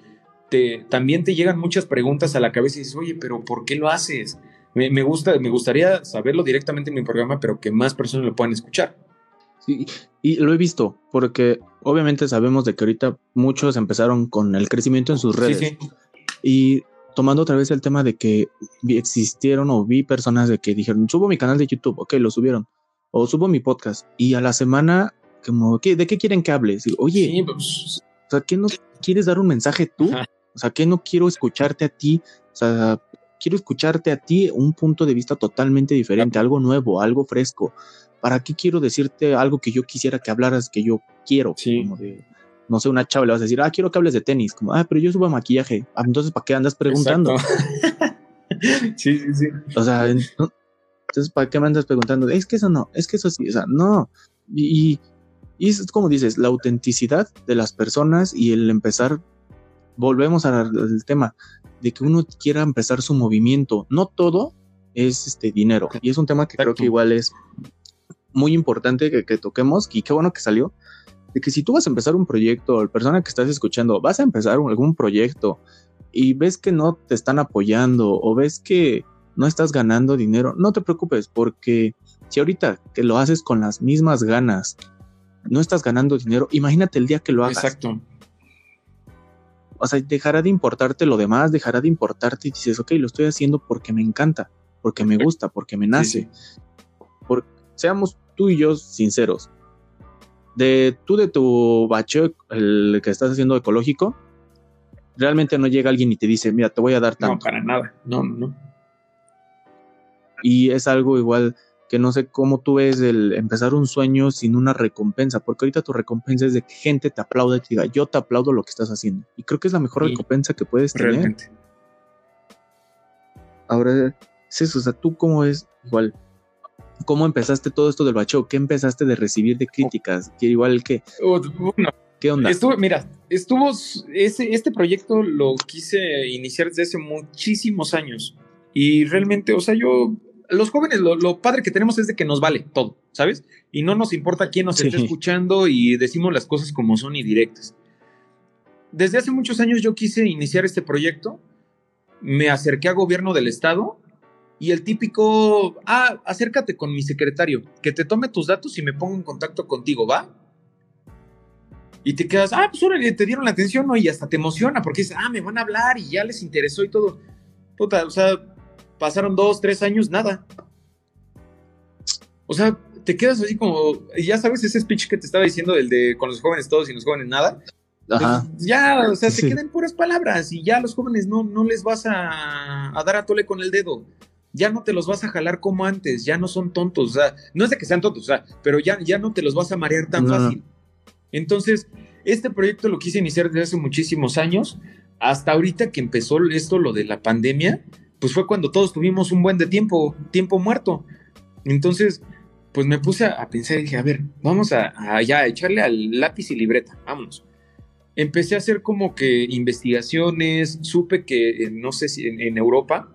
te, también te llegan muchas preguntas a la cabeza y dices, oye, pero ¿por qué lo haces? Me, gusta, me gustaría saberlo directamente en mi programa, pero que más personas lo puedan escuchar. Sí, y lo he visto, porque obviamente sabemos de que ahorita muchos empezaron con el crecimiento en sus redes. Sí, sí. Y tomando otra vez el tema de que existieron o vi personas de que dijeron, subo mi canal de YouTube, ok, lo subieron, o subo mi podcast, y a la semana, como, ¿de qué quieren que hable? Oye, pues, o sea, ¿qué no quieres dar un mensaje tú? O sea, ¿qué no quiero escucharte a ti? O sea, quiero escucharte a ti un punto de vista totalmente diferente, algo nuevo, algo fresco. ¿Para qué quiero decirte algo que yo quisiera que hablaras, que yo quiero? Sí. no sé, una chava le vas a decir, ah, quiero que hables de tenis, como, ah, pero yo subo maquillaje, ah, entonces, ¿para qué andas preguntando? sí, sí, sí. O sea, entonces, ¿para qué me andas preguntando? Es que eso no, es que eso sí, o sea, no. Y, y es como dices, la autenticidad de las personas y el empezar, volvemos al, tema de que uno quiera empezar su movimiento. No todo es este dinero. Y es un tema que creo que igual es muy importante que, que, toquemos y qué bueno que salió. De que si tú vas a empezar un proyecto, la persona que estás escuchando, vas a empezar algún proyecto y ves que no te están apoyando o ves que no estás ganando dinero, no te preocupes porque si ahorita que lo haces con las mismas ganas, no estás ganando dinero, imagínate el día que lo hagas. Exacto. O sea, dejará de importarte lo demás, dejará de importarte y dices, ok, lo estoy haciendo porque me encanta, porque me gusta, porque me nace. seamos tú y yo sinceros. De tú de tu bacheo, el que estás haciendo ecológico, realmente no llega alguien y te dice, mira, te voy a dar tanto. No, para nada. No, no. Y es algo igual que no sé cómo tú ves el empezar un sueño sin una recompensa, porque ahorita tu recompensa es de que gente te aplaude y te diga, yo te aplaudo lo que estás haciendo. Y creo que es la mejor recompensa que puedes tener. Realmente. Ahora, es eso, o sea, tú cómo es igual, cómo empezaste todo esto del bacheo, qué empezaste de recibir de críticas, que igual que... ¿Qué onda? Estuvo, mira, estuvo, ese, este proyecto lo quise iniciar desde hace muchísimos años. Y realmente, o sea, yo los jóvenes, lo, padre que tenemos es de que nos vale todo, ¿sabes? Y no nos importa quién nos esté escuchando y decimos las cosas como son y directas. Desde hace muchos años yo quise iniciar este proyecto, me acerqué a gobierno del estado y el típico, ah, acércate con mi secretario, que te tome tus datos y me ponga en contacto contigo, ¿va? Y te quedas, ah, pues órale, te dieron la atención, ¿no? Y hasta te emociona porque dices, ah, me van a hablar y ya les interesó y todo. Puta, o sea, pasaron dos, tres años, nada. O sea, te quedas así como, ya sabes ese speech que te estaba diciendo, el de con los jóvenes todos y los jóvenes nada. Pues ya, o sea, se quedan puras palabras y ya los jóvenes no, no les vas a, dar a tole con el dedo. Ya no te los vas a jalar como antes, ya no son tontos, o sea, no es de que sean tontos, o sea, pero ya, ya no te los vas a marear tan fácil. Entonces, este proyecto lo quise iniciar desde hace muchísimos años, hasta ahorita que empezó esto, lo de la pandemia, pues fue cuando todos tuvimos un buen de tiempo, tiempo muerto. Entonces, pues me puse a, pensar y dije, a ver, vamos a, ya echarle al lápiz y libreta, vámonos. Empecé a hacer como que investigaciones, supe que, no sé si en, Europa,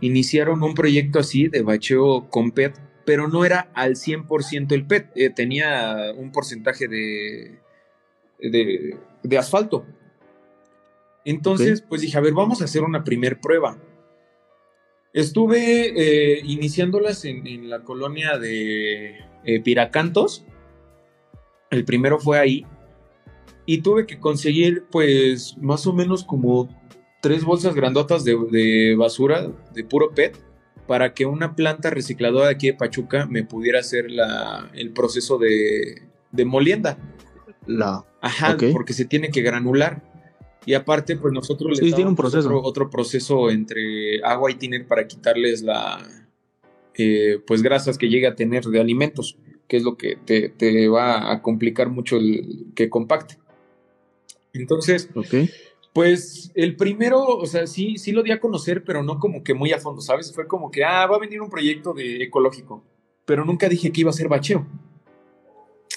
iniciaron un proyecto así de bacheo con PET, pero no era al 100% el PET, eh, tenía un porcentaje de, de, asfalto. Entonces, pues dije, a ver, vamos a hacer una primer prueba. Estuve eh, iniciándolas en, la colonia de eh, Piracantos. El primero fue ahí. Y tuve que conseguir, pues, más o menos como tres bolsas grandotas de, basura, de puro PET, para que una planta recicladora de aquí de Pachuca me pudiera hacer la, el proceso de, de molienda. La. Ajá, porque se tiene que granular. Y aparte, pues nosotros les damos un proceso. Otro, proceso entre agua y tiner para quitarles la, eh, pues grasas que llegue a tener de alimentos, que es lo que te, va a complicar mucho el que compacte. Entonces, pues el primero, o sea, sí, sí lo di a conocer, pero no como que muy a fondo, ¿sabes? Fue como que, ah, va a venir un proyecto de ecológico, pero nunca dije que iba a ser bacheo.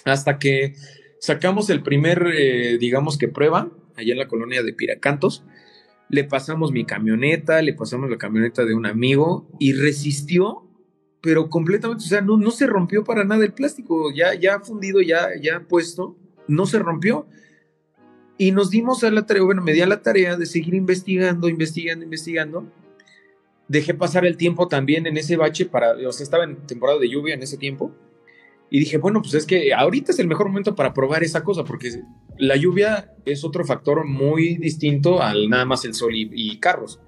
Hasta que sacamos el primer, eh, digamos que prueba, allá en la colonia de Piracantos. Le pasamos mi camioneta, le pasamos la camioneta de un amigo y resistió, pero completamente, o sea, no, no se rompió para nada el plástico, ya, ya fundido, ya, ya puesto, no se rompió. Y nos dimos a la tarea, bueno, me di a la tarea de seguir investigando, investigando, investigando. Dejé pasar el tiempo también en ese bache para, o sea, estaba en temporada de lluvia en ese tiempo y dije, bueno, pues es que ahorita es el mejor momento para probar esa cosa, porque la lluvia es otro factor muy distinto al nada más el sol y, carros.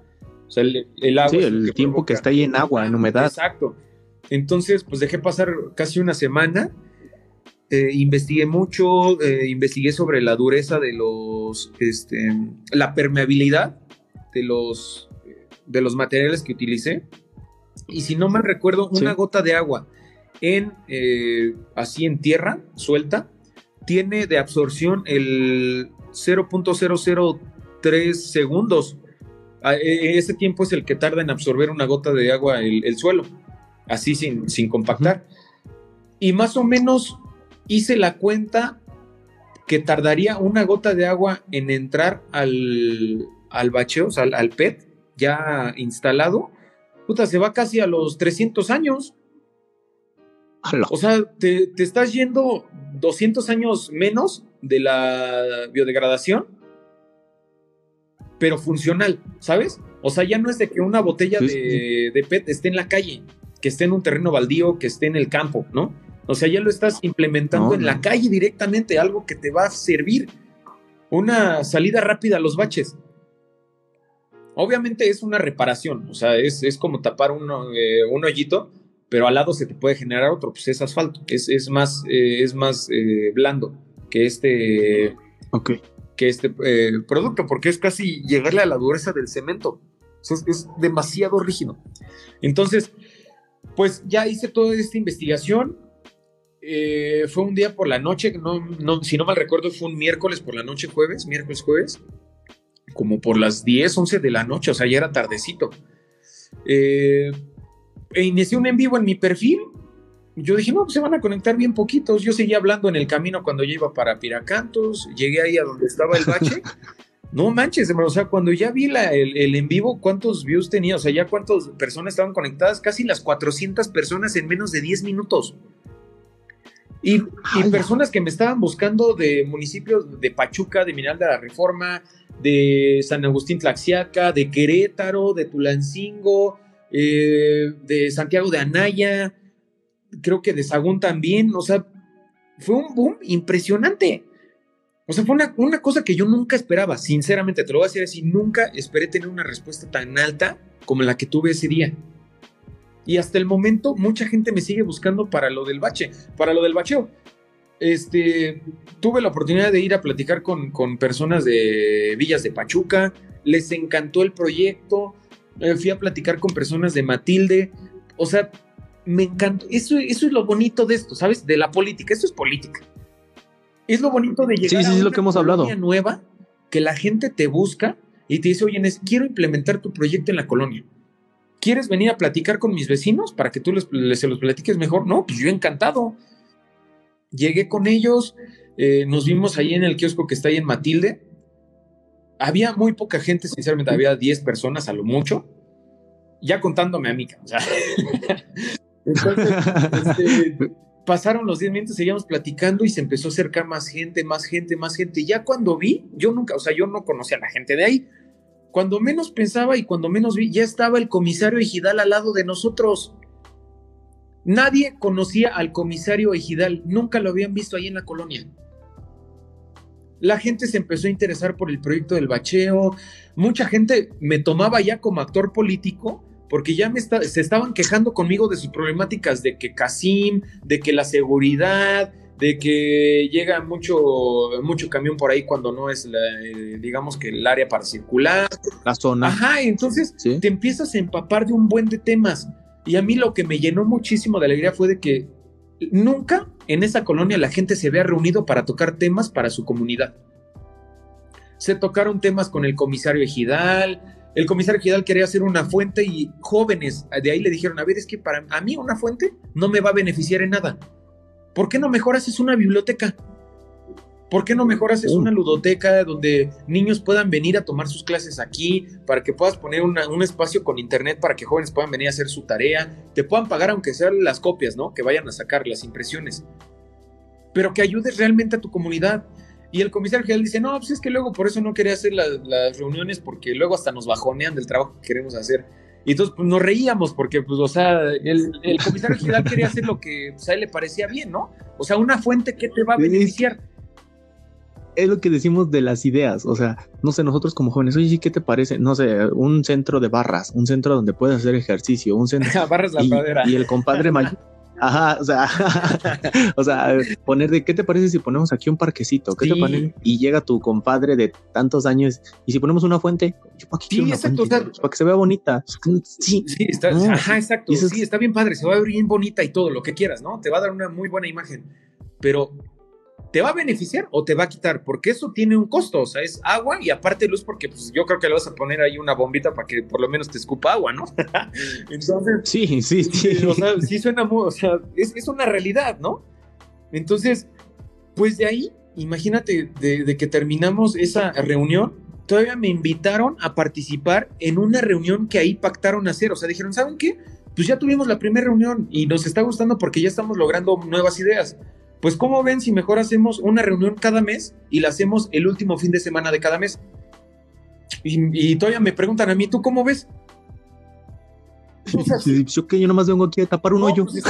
O sea, el, agua. Sí, el tiempo que está ahí en agua, en humedad. Exacto. Entonces, pues dejé pasar casi una semana. Eh, investigué mucho, eh, investigué sobre la dureza de los, este, la permeabilidad de los, de los materiales que utilicé. Y si no me recuerdo, una gota de agua en, eh, así en tierra, suelta, tiene de absorción el 0.003 segundos. Ah, e, e, ese tiempo es el que tarda en absorber una gota de agua el, suelo, así sin, sin compactar. Y más o menos hice la cuenta que tardaría una gota de agua en entrar al, al bacheo, o sea, al, PET ya instalado. Puta, se va casi a los 300 años. O sea, te, te, estás yendo 200 años menos de la biodegradación pero funcional, ¿sabes? O sea, ya no es de que una botella de, PET esté en la calle, que esté en un terreno baldío, que esté en el campo, ¿no? O sea, ya lo estás implementando en la calle directamente, algo que te va a servir. Una salida rápida a los baches. Obviamente es una reparación, o sea, es, como tapar eh, un hoyito, pero al lado se te puede generar otro, pues es asfalto, es, más, eh, es más eh, blando que este, que este eh, producto, porque es casi llegarle a la dureza del cemento. Es, demasiado rígido. Entonces, pues ya hice toda esta investigación. Eh, fue un día por la noche, no, si no mal recuerdo, fue un miércoles por la noche, jueves, miércoles, jueves, como por las 10, 11 de la noche, o sea, ya era tardecito. Eh, e inicié un en vivo en mi perfil yo dije, no, pues se van a conectar bien poquitos. Yo seguía hablando en el camino cuando yo iba para Piracantos, llegué ahí a donde estaba el bache. no manches, o sea, cuando ya vi el, en vivo, ¿cuántos views tenía? O sea, ya cuántas personas estaban conectadas, casi las 400 personas en menos de 10 minutos. Y, personas que me estaban buscando de municipios de Pachuca, de Mineral de la Reforma, de San Agustín Tlaxiaca, de Querétaro, de Tulancingo, eh, de Santiago de Anaya, creo que de Sagún también, o sea, fue un boom impresionante. O sea, fue una, cosa que yo nunca esperaba, sinceramente, te lo voy a decir así, nunca esperé tener una respuesta tan alta como la que tuve ese día. Y hasta el momento mucha gente me sigue buscando para lo del bache, para lo del bacheo. Este, tuve la oportunidad de ir a platicar con, con personas de Villas de Pachuca, les encantó el proyecto, eh, fui a platicar con personas de Matilde, o sea, me encanta. Eso, eso es lo bonito de esto, ¿sabes? De la política. Esto es política. Es lo bonito de llegar a una lo que hemos hablado. nueva que la gente te busca y te dice, oye, quiero implementar tu proyecto en la colonia. ¿Quieres venir a platicar con mis vecinos para que tú les, se los platiques mejor? No, pues yo encantado. Llegué con ellos, eh, nos vimos ahí en el kiosco que está ahí en Matilde. Había muy poca gente, sinceramente, había 10 personas a lo mucho, ya contándome a mí. O Entonces, este, pasaron los 10 minutos, seguíamos platicando y se empezó a acercar más gente, más gente, más gente. Ya cuando vi, yo nunca, o sea, yo no conocía a la gente de ahí. Cuando menos pensaba y cuando menos vi, ya estaba el comisario Ejidal al lado de nosotros. Nadie conocía al comisario Ejidal, nunca lo habían visto ahí en la colonia. La gente se empezó a interesar por el proyecto del bacheo, mucha gente me tomaba ya como actor político porque ya se estaban quejando conmigo de sus problemáticas, de que Casim, de que la seguridad, de que llega mucho, mucho camión por ahí cuando no es, eh, digamos que el área para circular. La zona. Ajá, entonces te empiezas a empapar de un buen de temas. Y a mí lo que me llenó muchísimo de alegría fue de que nunca en esa colonia la gente se había reunido para tocar temas para su comunidad. Se tocaron temas con el comisario Ejidal, el comisario Gidal quería hacer una fuente y jóvenes de ahí le dijeron, a ver, es que para a mí una fuente no me va a beneficiar en nada. ¿Por qué no mejor haces una biblioteca? ¿Por qué no mejor haces una ludoteca donde niños puedan venir a tomar sus clases aquí, para que puedas poner un espacio con internet para que jóvenes puedan venir a hacer su tarea, te puedan pagar aunque sean las copias, ¿no? Que vayan a sacar las impresiones, pero que ayudes realmente a tu comunidad. Y el comisario general dice, no, pues es que luego por eso no quería hacer las reuniones porque luego hasta nos bajonean del trabajo que queremos hacer. Y entonces pues, nos reíamos porque, pues, o sea, el, comisario general quería hacer lo que pues, a él le parecía bien, ¿no? O sea, una fuente que te va a beneficiar. Es lo que decimos de las ideas, o sea, no sé, nosotros como jóvenes, oye, ¿qué te parece? No sé, un centro de barras, un centro donde puedes hacer ejercicio, un centro... barras la y, y el compadre mayor Ajá, o sea, o sea, poner de qué te parece si ponemos aquí un parquecito, ¿qué te parece? Y llega tu compadre de tantos años y si ponemos una fuente, yo para sí, exacto, para que se vea bonita. Sí, sí, está, ajá, exacto, sí, está bien padre, se va a ver bien bonita y todo, lo que quieras, ¿no? Te va a dar una muy buena imagen, pero ¿te va a beneficiar o te va a quitar? Porque eso tiene un costo, o sea, es agua y aparte luz, porque pues yo creo que le vas a poner ahí una bombita para que por lo menos te escupa agua, ¿no? Entonces, sí, sí, sí. O sea, sí suena muy, o sea, es, es, una realidad, ¿no? Entonces, pues de ahí, imagínate, de, de que terminamos esa reunión, todavía me invitaron a participar en una reunión que ahí pactaron hacer, o sea, dijeron, ¿saben qué? Pues ya tuvimos la primera reunión y nos está gustando porque ya estamos logrando nuevas ideas pues ¿cómo ven si mejor hacemos una reunión cada mes y la hacemos el último fin de semana de cada mes? Y, todavía me preguntan a mí, ¿tú cómo ves? O sea, yo que yo nomás vengo aquí a tapar un hoyo. Pues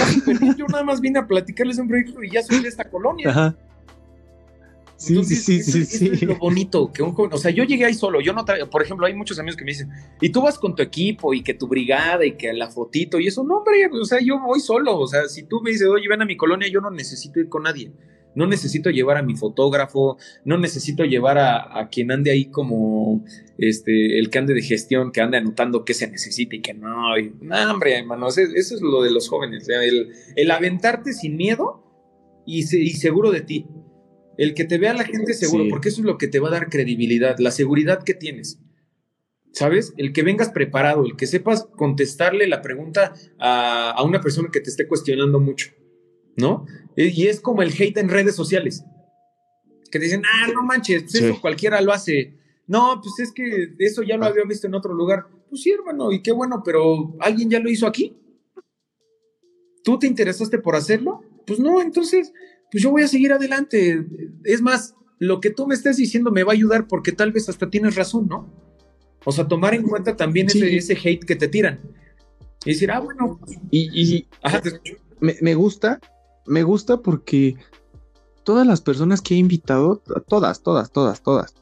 yo nada más vine a platicarles un proyecto y ya soy de esta colonia. Ajá. Sí, sí, sí, sí, sí. Es lo bonito, que un joven, o sea, yo llegué ahí solo, yo no, por ejemplo, hay muchos amigos que me dicen, y tú vas con tu equipo y que tu brigada y que la fotito y eso, no, hombre, o sea, yo voy solo, o sea, si tú me dices, oye, ven a mi colonia, yo no necesito ir con nadie, no necesito llevar a mi fotógrafo, no necesito llevar a, quien ande ahí como, este, el que ande de gestión, que ande anotando qué se necesita y que no, no, hombre, hermano, eso, es lo de los jóvenes, el, el aventarte sin miedo y, y seguro de ti. El que te vea la gente seguro, porque eso es lo que te va a dar credibilidad, la seguridad que tienes. ¿Sabes? El que vengas preparado, el que sepas contestarle la pregunta a, una persona que te esté cuestionando mucho, ¿no? E, y es como el hate en redes sociales, que dicen, ah, no manches, eso cualquiera lo hace. No, pues es que eso ya lo ah. había visto en otro lugar. Pues sí, hermano, y qué bueno, pero ¿alguien ya lo hizo aquí? ¿Tú te interesaste por hacerlo? Pues no, entonces pues yo voy a seguir adelante. Es más, lo que tú me estés diciendo me va a ayudar porque tal vez hasta tienes razón, ¿no? O sea, tomar en cuenta también ese, hate que te tiran. Y decir, ah, bueno. Y, me, gusta, me gusta porque todas las personas que he invitado, todas, todas, todas, todas,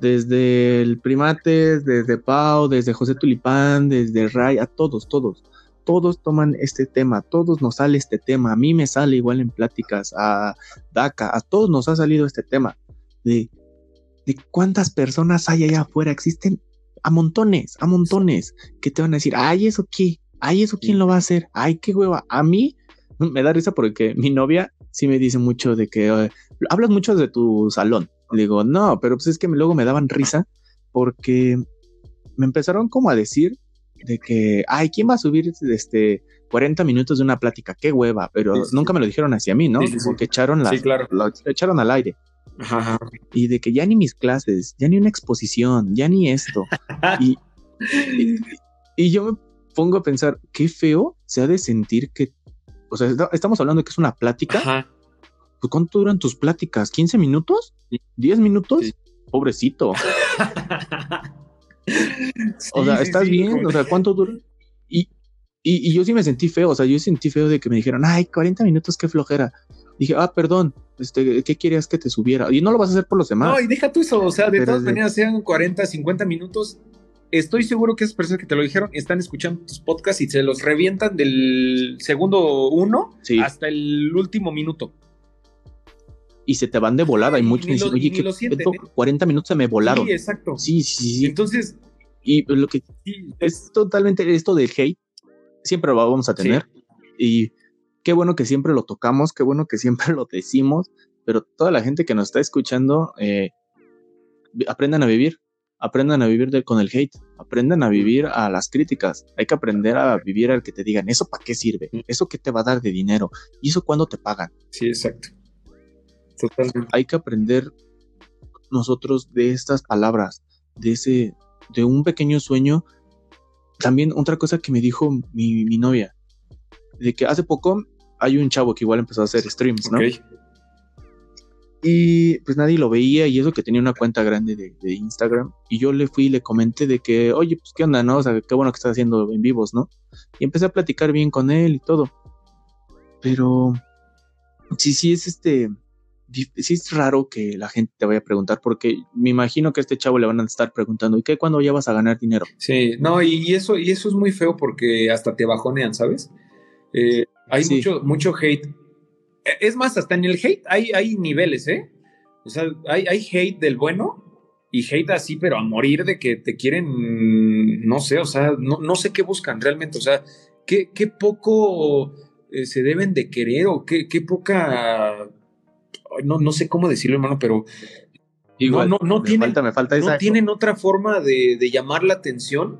desde el Primates, desde Pau, desde José Tulipán, desde Ray, a todos, todos todos toman este tema, todos nos sale este tema, a mí me sale igual en pláticas, a DACA, a todos nos ha salido este tema de, de cuántas personas hay allá afuera, existen a montones, a montones, que te van a decir, ay, eso qué, ay, eso quién lo va a hacer, ay, qué hueva, a mí me da risa porque mi novia sí me dice mucho de que hablas mucho de tu salón. Le digo, no, pero pues es que luego me daban risa porque me empezaron como a decir de que, ay, ¿quién va a subir este 40 minutos de una plática? Qué hueva, pero nunca me lo dijeron hacia mí, ¿no? Porque echaron la, lo echaron al aire. Y de que ya ni mis clases, ya ni una exposición, ya ni esto. y, y, yo me pongo a pensar, qué feo se ha de sentir que, o sea, estamos hablando de que es una plática. Pues, ¿Cuánto duran tus pláticas? ¿15 minutos? ¿10 minutos? Pobrecito. o sea, ¿estás bien? O sea, ¿cuánto dura? Y, y, yo sí me sentí feo, o sea, yo sentí feo de que me dijeron, ay, 40 minutos, qué flojera. Dije, ah, perdón, este, ¿qué querías que te subiera? Y no lo vas a hacer por los demás. No, y deja tú eso, o sea, de todas maneras, sean 40, 50 minutos, estoy seguro que esas personas que te lo dijeron están escuchando tus podcasts y se los revientan del segundo uno hasta el último minuto y se te van de volada. y muchos dicen, oye, que 40 ¿eh? minutos se me volaron. Sí, exacto. Sí, sí, sí. Entonces. Y lo que es totalmente esto del hate, siempre lo vamos a tener. Y qué bueno que siempre lo tocamos, qué bueno que siempre lo decimos, pero toda la gente que nos está escuchando, eh, aprendan a vivir, aprendan a vivir con el hate, aprendan a vivir a las críticas. Hay que aprender a vivir al que te digan, ¿eso para qué sirve? Mm. ¿Eso qué te va a dar de dinero? ¿Y eso cuándo te pagan? Sí, exacto. Hay que aprender nosotros de estas palabras, de ese, de un pequeño sueño. También otra cosa que me dijo mi, novia, de que hace poco hay un chavo que igual empezó a hacer streams, ¿no? Y pues nadie lo veía y eso que tenía una cuenta grande de, de, Instagram. Y yo le fui y le comenté de que, oye, pues qué onda, ¿no? O sea, qué bueno que estás haciendo en vivos, ¿no? Y empecé a platicar bien con él y todo. Pero sí, sí es este, sí es raro que la gente te vaya a preguntar, porque me imagino que a este chavo le van a estar preguntando, ¿y qué cuándo ya vas a ganar dinero? Sí, no, y, eso, y eso es muy feo porque hasta te bajonean, ¿sabes? Eh, hay mucho, mucho hate. E, es más, hasta en el hate hay, hay niveles, ¿eh? O sea, hay, hay hate del bueno y hate así, pero a morir de que te quieren, no sé, o sea, no, no sé qué buscan realmente, o sea, qué, qué poco eh, se deben de querer o qué, qué poca no, no sé cómo decirlo, hermano, pero no, no, no, tienen, me falta no tienen otra forma de, de, llamar la atención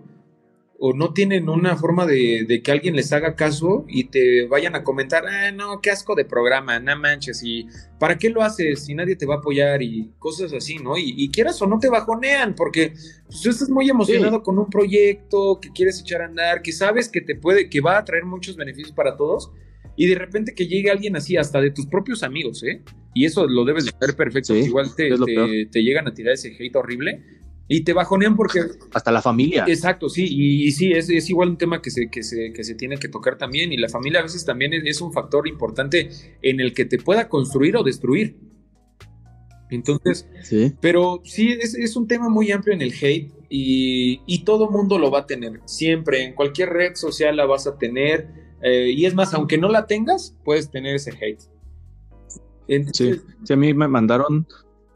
o no tienen una forma de, de, que alguien les haga caso y te vayan a comentar, ah, no, qué asco de programa, no manches, y ¿para qué lo haces si nadie te va a apoyar y cosas así, ¿no? Y, y quieras o no te bajonean, porque pues, tú estás muy emocionado con un proyecto que quieres echar a andar, que sabes que te puede, que va a traer muchos beneficios para todos, y de repente que llegue alguien así, hasta de tus propios amigos, ¿eh? Y eso lo debes de saber perfecto. Igual te, te, llegan a tirar ese hate horrible y te bajonean porque... Hasta la familia. Exacto, sí. Y, sí, es, es, igual un tema que se, que, se, que se tiene que tocar también. Y la familia a veces también es, un factor importante en el que te pueda construir o destruir. Entonces, sí. pero sí, es, es, un tema muy amplio en el hate y, y todo mundo lo va a tener. Siempre, en cualquier red social la vas a tener eh, y es más, aunque no la tengas, puedes tener ese hate. sí, a mí me mandaron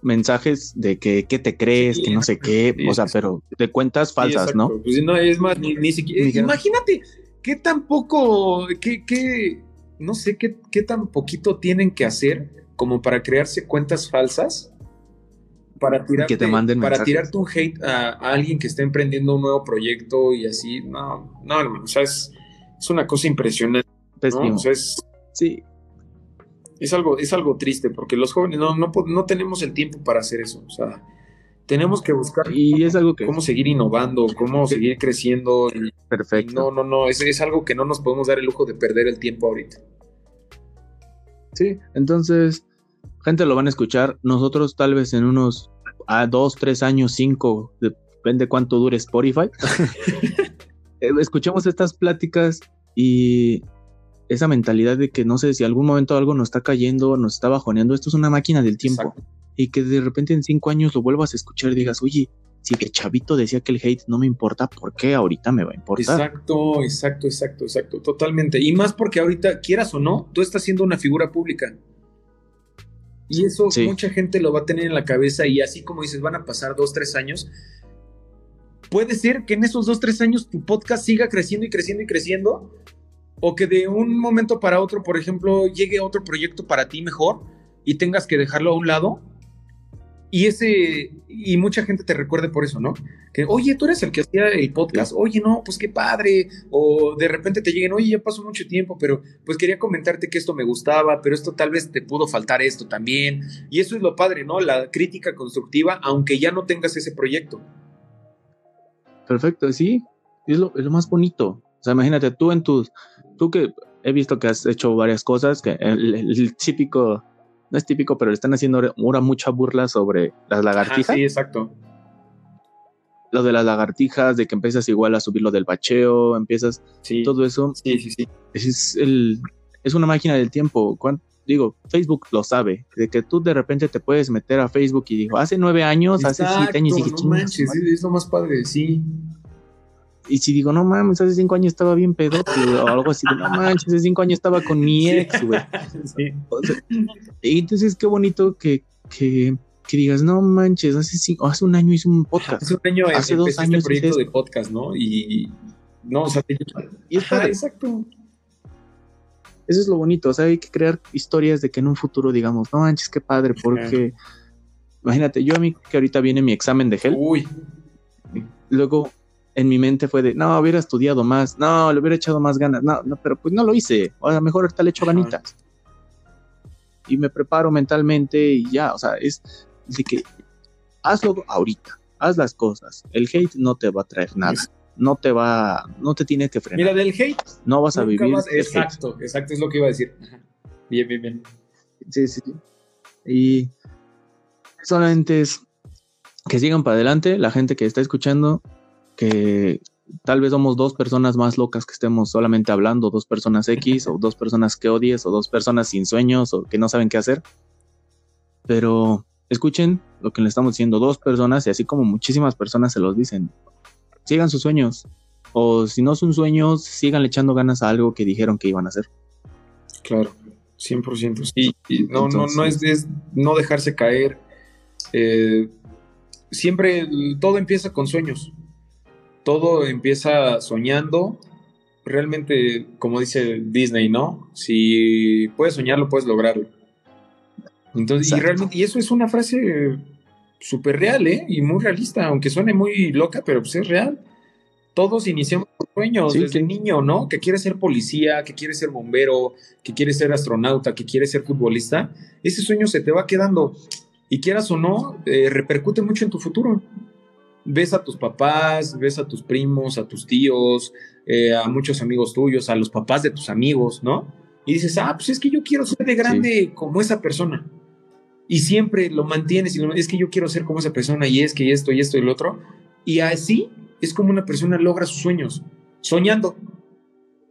mensajes de que qué te crees, que no sé qué, o sea, pero de cuentas falsas, ¿no? Pues no, es más, ni, siquiera. Imagínate qué tan poco, qué, qué, no sé qué, qué tan poquito tienen que hacer como para crearse cuentas falsas para tirarte, que te manden para tirarte un hate a, alguien que está emprendiendo un nuevo proyecto y así. No, no, hermano, o sea, es, es una cosa impresionante. es, sí. Es algo, es algo triste porque los jóvenes no, no, tenemos el tiempo para hacer eso. O sea, tenemos que buscar y es algo que cómo seguir innovando, cómo seguir creciendo. Perfecto. no, no, no, es, es, algo que no nos podemos dar el lujo de perder el tiempo ahorita. Sí, entonces, gente lo van a escuchar. Nosotros tal vez en unos a dos, tres años, cinco, depende cuánto dure Spotify. Eh, escuchemos estas pláticas y esa mentalidad de que no sé si algún momento algo nos está cayendo, nos está bajoneando, esto es una máquina del tiempo. Y que de repente en cinco años lo vuelvas a escuchar y digas, oye, si de chavito decía que el hate no me importa, ¿por qué ahorita me va a importar? Exacto, exacto, exacto, exacto, totalmente. Y más porque ahorita, quieras o no, tú estás siendo una figura pública. Y eso mucha gente lo va a tener en la cabeza y así como dices, van a pasar dos, tres años puede ser que en esos dos, tres años tu podcast siga creciendo y creciendo y creciendo, o que de un momento para otro, por ejemplo, llegue otro proyecto para ti mejor y tengas que dejarlo a un lado. Y ese, y mucha gente te recuerde por eso, ¿no? Que, oye, tú eres el que hacía el podcast, oye, no, pues qué padre. O de repente te lleguen, oye, ya pasó mucho tiempo, pero pues quería comentarte que esto me gustaba, pero esto tal vez te pudo faltar esto también. Y eso es lo padre, ¿no? La crítica constructiva, aunque ya no tengas ese proyecto. Perfecto, sí, es lo, es lo más bonito. O sea, imagínate, tú en tus, tú que he visto que has hecho varias cosas, que el, típico, no es típico, pero le están haciendo ahora mucha burla sobre las lagartijas. sí, exacto. Lo de las lagartijas, de que empiezas igual a subir lo del bacheo, empiezas sí, todo eso. Sí, sí, sí. Es, el, es una máquina del tiempo. Digo, Facebook lo sabe, de que tú de repente te puedes meter a Facebook y dijo, hace nueve años, hace siete años, y dije, no manches, es lo más padre, sí. Y si digo, no mames, hace cinco años estaba bien pedote, o algo así, no manches, hace cinco años estaba con mi ex, güey. Sí. y entonces qué bonito que, que, que, digas, no manches, hace, cinco, hace un año hice un podcast. Hace un año hace dos este años este proyecto de podcast, ¿no? Y no, o sea, y es exacto. Eso es lo bonito, o sea, hay que crear historias de que en un futuro digamos, no manches, qué padre, porque imagínate, yo a mí que ahorita viene mi examen de gel. Uy. Luego en mi mente fue de, no, hubiera estudiado más, no, le hubiera echado más ganas, no, no, pero pues no lo hice, o a lo mejor ahorita le echo ganitas. Y me preparo mentalmente y ya, o sea, es de que hazlo ahorita, haz las cosas, el hate no te va a traer nada no te va, no te tiene que frenar. Mira, del hate. No vas a vivir. exacto, exacto, es lo que iba a decir. Bien, bien, bien. Sí, sí. Y solamente es que sigan para adelante, la gente que está escuchando, que tal vez somos dos personas más locas que estemos solamente hablando, dos personas X, o dos personas que odies, o dos personas sin sueños, o que no saben qué hacer. Pero escuchen lo que le estamos diciendo, dos personas, y así como muchísimas personas se los dicen, sigan sus sueños. O si no son sueños, sigan echando ganas a algo que dijeron que iban a hacer. Claro, 100%. Sí, no, no, no es, no dejarse caer. Eh, siempre todo empieza con sueños. Todo empieza soñando. Realmente, como dice Disney, ¿no? Si puedes soñarlo, puedes lograrlo. Entonces, y realmente, y eso es una frase súper real, ¿eh? Y muy realista, aunque suene muy loca, pero pues es real. Todos iniciamos sueños desde niño, ¿no? Que quiere ser policía, que quiere ser bombero, que quiere ser astronauta, que quiere ser futbolista. Ese sueño se te va quedando. Y quieras o no, eh, repercute mucho en tu futuro. Ves a tus papás, ves a tus primos, a tus tíos, eh, a muchos amigos tuyos, a los papás de tus amigos, ¿no? Y dices, ah, pues es que yo quiero ser de grande como esa persona. Y siempre lo mantienes y es que yo quiero ser como esa persona y es que esto y esto y lo otro. Y así es como una persona logra sus sueños, soñando.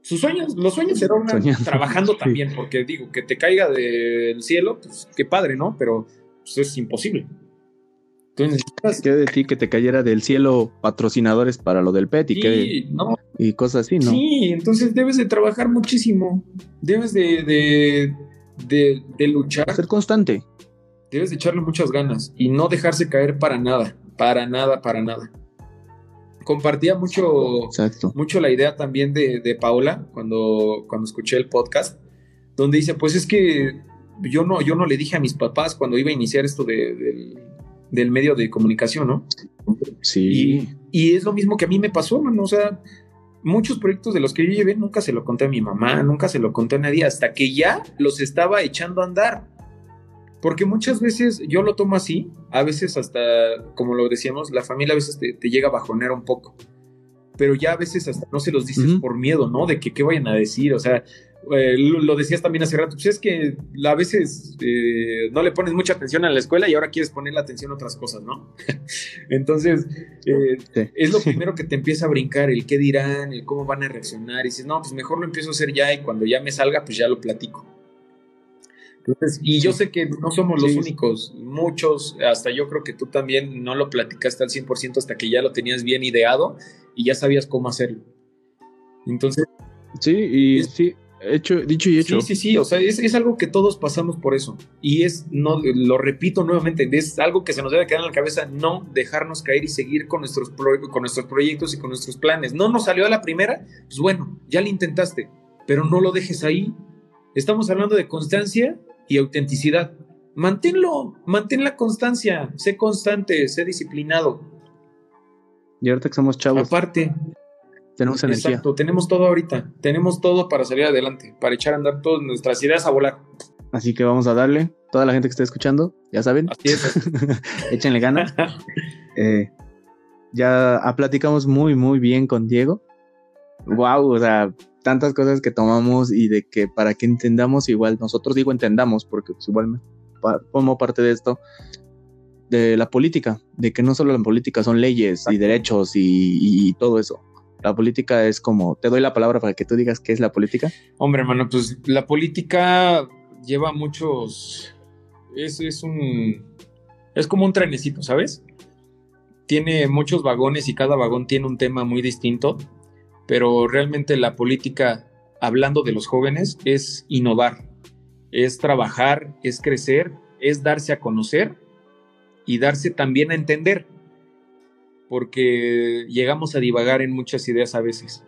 Sus sueños, los sueños serán trabajando también, porque digo, que te caiga del cielo, pues qué padre, ¿no? Pero pues, es imposible. Entonces ¿Qué de ti que te cayera del cielo patrocinadores para lo del PET y, que, y cosas así, ¿no? Sí, entonces debes de trabajar muchísimo. Debes de, de, de, luchar. Ser constante. Debes de echarle muchas ganas y no dejarse caer para nada. Para nada, para nada. Compartía mucho, mucho la idea también de, de Paola cuando, cuando escuché el podcast, donde dice, pues es que yo no, yo no le dije a mis papás cuando iba a iniciar esto de, del medio de comunicación, ¿no? Sí. Y, es lo mismo que a mí me pasó, mano. O sea, muchos proyectos de los que yo llevé nunca se lo conté a mi mamá, nunca se lo conté a nadie, hasta que ya los estaba echando a andar. Porque muchas veces yo lo tomo así, a veces hasta, como lo decíamos, la familia a veces te, llega a bajonear un poco. Pero ya a veces hasta no se los dices por miedo, ¿no? De que qué vayan a decir. O sea, eh, lo decías también hace rato, pues es que a veces eh, no le pones mucha atención a la escuela y ahora quieres poner la atención a otras cosas, ¿no? Entonces, eh, es lo primero que te empieza a brincar, el qué dirán, el cómo van a reaccionar, y dices, no, pues mejor lo empiezo a hacer ya y cuando ya me salga, pues ya lo platico. Y yo sé que no somos los únicos, muchos, hasta yo creo que tú también no lo platicaste al 100% hasta que ya lo tenías bien ideado y ya sabías cómo hacerlo. Entonces... Sí, y sí, Hecho, dicho y hecho. Sí, sí, sí, o sea, es, algo que todos pasamos por eso. Y es, no, lo repito nuevamente, es algo que se nos debe quedar en la cabeza, no dejarnos caer y seguir con nuestros, con nuestros proyectos y con nuestros planes. No nos salió a la primera, pues bueno, ya lo intentaste, pero no lo dejes ahí. Estamos hablando de constancia y autenticidad. Manténlo, mantén la constancia, sé constante, sé disciplinado. Y ahorita que somos chavos. Aparte, tenemos energía. Exacto, tenemos todo ahorita. Tenemos todo para salir adelante, para echar a andar todas nuestras ideas a volar. Así que vamos a darle. Toda la gente que esté escuchando, ya saben. Así es. Échenle ganas. Eh, ya platicamos muy, muy bien con Diego. Wow, o sea, tantas cosas que tomamos y de que para que entendamos igual, nosotros digo entendamos, porque pues igual me formo parte de esto, de la política, de que no solo la política son leyes y derechos y todo eso, la política es como, te doy la palabra para que tú digas qué es la política. Hombre, hermano, pues la política lleva muchos, es, es un, es como un trenecito, ¿sabes? Tiene muchos vagones y cada vagón tiene un tema muy distinto, pero realmente la política, hablando de los jóvenes, es innovar, es trabajar, es crecer, es darse a conocer y darse también a entender porque llegamos a divagar en muchas ideas a veces.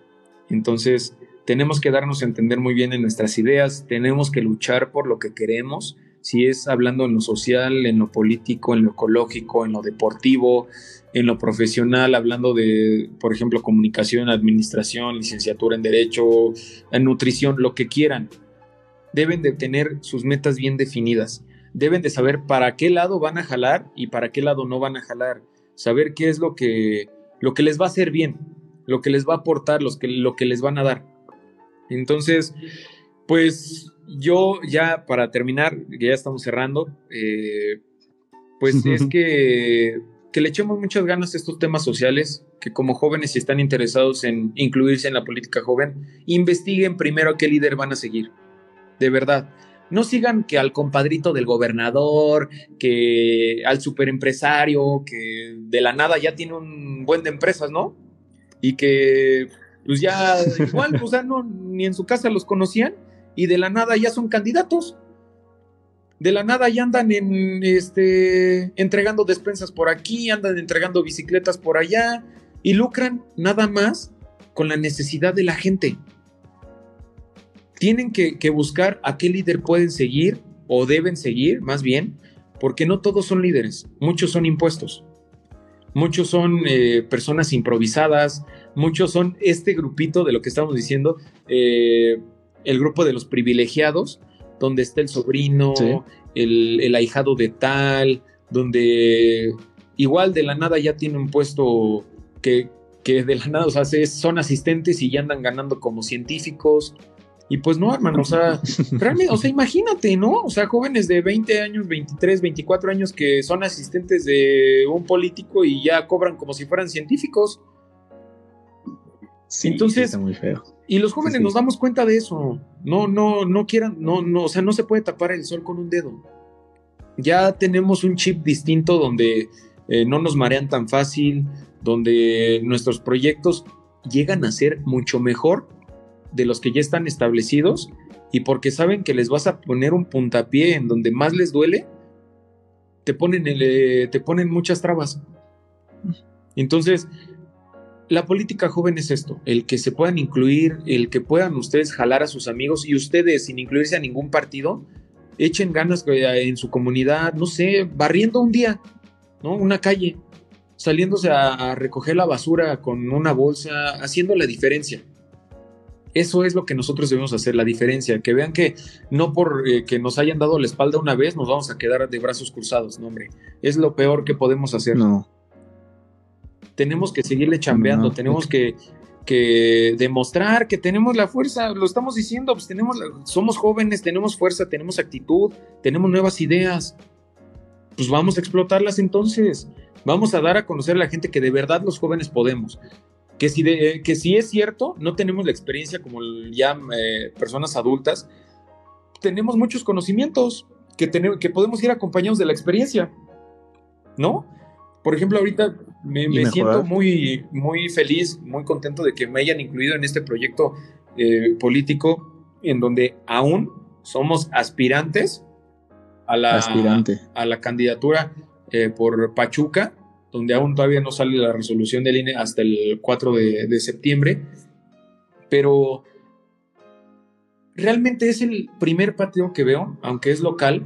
Entonces, tenemos que darnos a entender muy bien en nuestras ideas, tenemos que luchar por lo que queremos, si es hablando en lo social, en lo político, en lo ecológico, en lo deportivo, en lo profesional, hablando de, por ejemplo, comunicación, administración, licenciatura en derecho, en nutrición, lo que quieran. Deben de tener sus metas bien definidas. Deben de saber para qué lado van a jalar y para qué lado no van a jalar saber qué es lo que, lo que les va a hacer bien, lo que les va a aportar, los que, lo que les van a dar. Entonces, pues yo ya para terminar, que ya estamos cerrando, eh, pues es que, que le echemos muchas ganas a estos temas sociales, que como jóvenes si están interesados en incluirse en la política joven, investiguen primero a qué líder van a seguir. De verdad no sigan que al compadrito del gobernador, que al superempresario, que de la nada ya tiene un buen de empresas, ¿no? Y que pues ya igual, pues ya no, ni en su casa los conocían y de la nada ya son candidatos. De la nada ya andan en este entregando despensas por aquí, andan entregando bicicletas por allá y lucran nada más con la necesidad de la gente tienen que, buscar a qué líder pueden seguir o deben seguir, más bien, porque no todos son líderes, muchos son impuestos. Muchos son eh, personas improvisadas, muchos son este grupito de lo que estamos diciendo, eh, el grupo de los privilegiados, donde está el sobrino, el, el, ahijado de tal, donde igual de la nada ya tiene un puesto que, que de la nada, o sea, son asistentes y ya andan ganando como científicos. Y pues no, hermano, o sea, realmente, o sea, imagínate, ¿no? O sea, jóvenes de 20 años, 23, 24 años que son asistentes de un político y ya cobran como si fueran científicos. Sí, Entonces, está muy feo. Y los jóvenes nos damos cuenta de eso. No, no, no quieran, no, no, o sea, no se puede tapar el sol con un dedo. Ya tenemos un chip distinto donde eh, no nos marean tan fácil, donde nuestros proyectos llegan a ser mucho mejor de los que ya están establecidos y porque saben que les vas a poner un puntapié en donde más les duele, te ponen, eh, te ponen muchas trabas. Entonces, la política joven es esto, el que se puedan incluir, el que puedan ustedes jalar a sus amigos y ustedes sin incluirse a ningún partido, echen ganas eh, en su comunidad, no sé, barriendo un día, ¿no? Una calle, saliéndose a recoger la basura con una bolsa, haciendo la diferencia. Eso es lo que nosotros debemos hacer, la diferencia. Que vean que no por eh, que nos hayan dado la espalda una vez nos vamos a quedar de brazos cruzados, no, hombre. Es lo peor que podemos hacer. No. Tenemos que seguirle chambeando, tenemos que, que, demostrar que tenemos la fuerza. Lo estamos diciendo, pues tenemos, somos jóvenes, tenemos fuerza, tenemos actitud, tenemos nuevas ideas. Pues vamos a explotarlas entonces. Vamos a dar a conocer a la gente que de verdad los jóvenes podemos que si, de, que si es cierto, no tenemos la experiencia como ya eh, personas adultas, tenemos muchos conocimientos que, tenemos, que podemos ir acompañados de la experiencia, ¿no? Por ejemplo, ahorita me, siento muy, muy feliz, muy contento de que me hayan incluido en este proyecto eh, político en donde aún somos aspirantes a la, A la candidatura eh, por Pachuca donde aún todavía no sale la resolución del INE hasta el 4 de, septiembre, pero realmente es el primer patio que veo, aunque es local,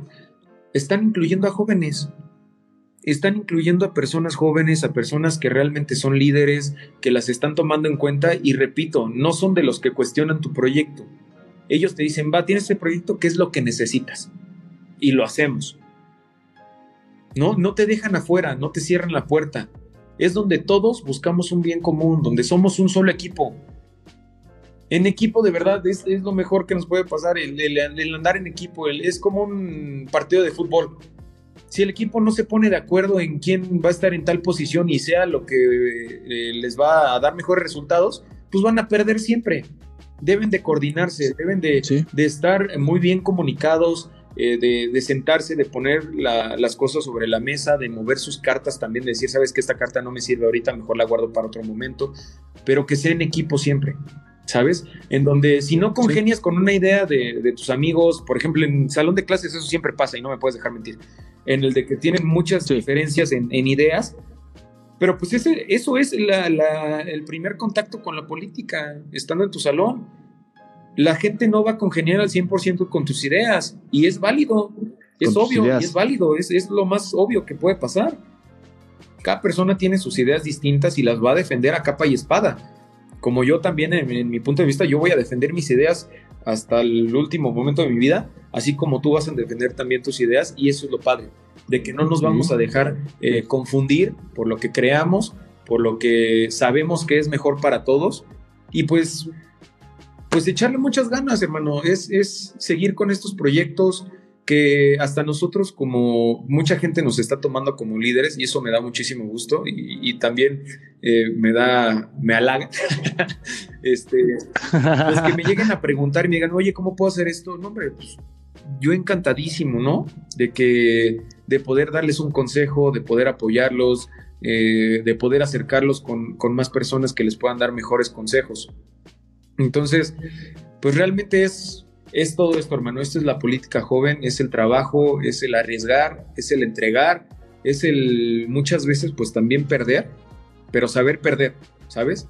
están incluyendo a jóvenes, están incluyendo a personas jóvenes, a personas que realmente son líderes, que las están tomando en cuenta y repito, no son de los que cuestionan tu proyecto. Ellos te dicen, va, tienes este proyecto, ¿qué es lo que necesitas? Y lo hacemos. ¿no? No te dejan afuera, no te cierran la puerta. Es donde todos buscamos un bien común, donde somos un solo equipo. En equipo de verdad es, lo mejor que nos puede pasar, el, andar en equipo, es como un partido de fútbol. Si el equipo no se pone de acuerdo en quién va a estar en tal posición y sea lo que eh, les va a dar mejores resultados, pues van a perder siempre. Deben de coordinarse, deben de, de estar muy bien comunicados, eh, de, sentarse, de poner las cosas sobre la mesa, de mover sus cartas también, de decir, sabes que esta carta no me sirve ahorita, mejor la guardo para otro momento, pero que sea en equipo siempre. ¿Sabes? En donde si no congenias con una idea de, tus amigos, por ejemplo, en salón de clases eso siempre pasa y no me puedes dejar mentir, en el de que tienen muchas diferencias en, ideas, pero pues ese, eso es el primer contacto con la política, estando en tu salón la gente no va a congeniar al 100% con tus ideas y es válido, es obvio, y es válido, es, es lo más obvio que puede pasar. Cada persona tiene sus ideas distintas y las va a defender a capa y espada. Como yo también, en, mi punto de vista, yo voy a defender mis ideas hasta el último momento de mi vida, así como tú vas a defender también tus ideas y eso es lo padre, de que no nos vamos a dejar eh, confundir por lo que creamos, por lo que sabemos que es mejor para todos y pues pues echarle muchas ganas, hermano. Es, es seguir con estos proyectos que hasta nosotros como mucha gente nos está tomando como líderes y eso me da muchísimo gusto y, también eh, me da, me halaga, este, pues que me lleguen a preguntar y me digan, oye, ¿cómo puedo hacer esto? No, hombre, pues yo encantadísimo, ¿no? De que, de poder darles un consejo, de poder apoyarlos, eh, de poder acercarlos con, con más personas que les puedan dar mejores consejos. Entonces, pues realmente es, es todo esto, hermano. Esto es la política joven, es el trabajo, es el arriesgar, es el entregar, es el muchas veces pues también perder, pero saber perder, ¿sabes?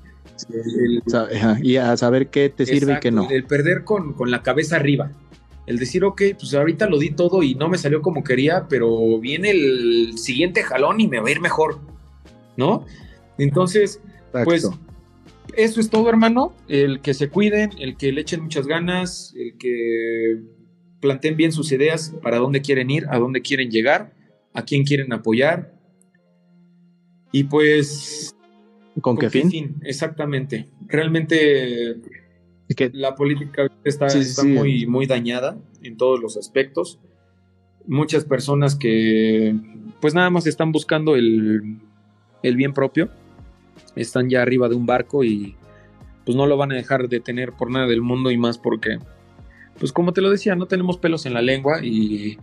y a saber qué te sirve y qué no. El perder con, con, la cabeza arriba, El decir, ok, pues ahorita lo di todo y no me salió como quería, pero viene el siguiente jalón y me va a ir mejor, ¿no? Entonces, pues eso es todo, hermano. El que se cuiden, el que le echen muchas ganas, el que planteen bien sus ideas para dónde quieren ir, a dónde quieren llegar, a quién quieren apoyar. Y pues... ¿Con, qué, fin? Exactamente. Realmente la política está, muy, muy dañada en todos los aspectos. Muchas personas que pues nada más están buscando el, el bien propio están ya arriba de un barco y pues no lo van a dejar de tener por nada del mundo y más porque, pues como te lo decía, no tenemos pelos en la lengua y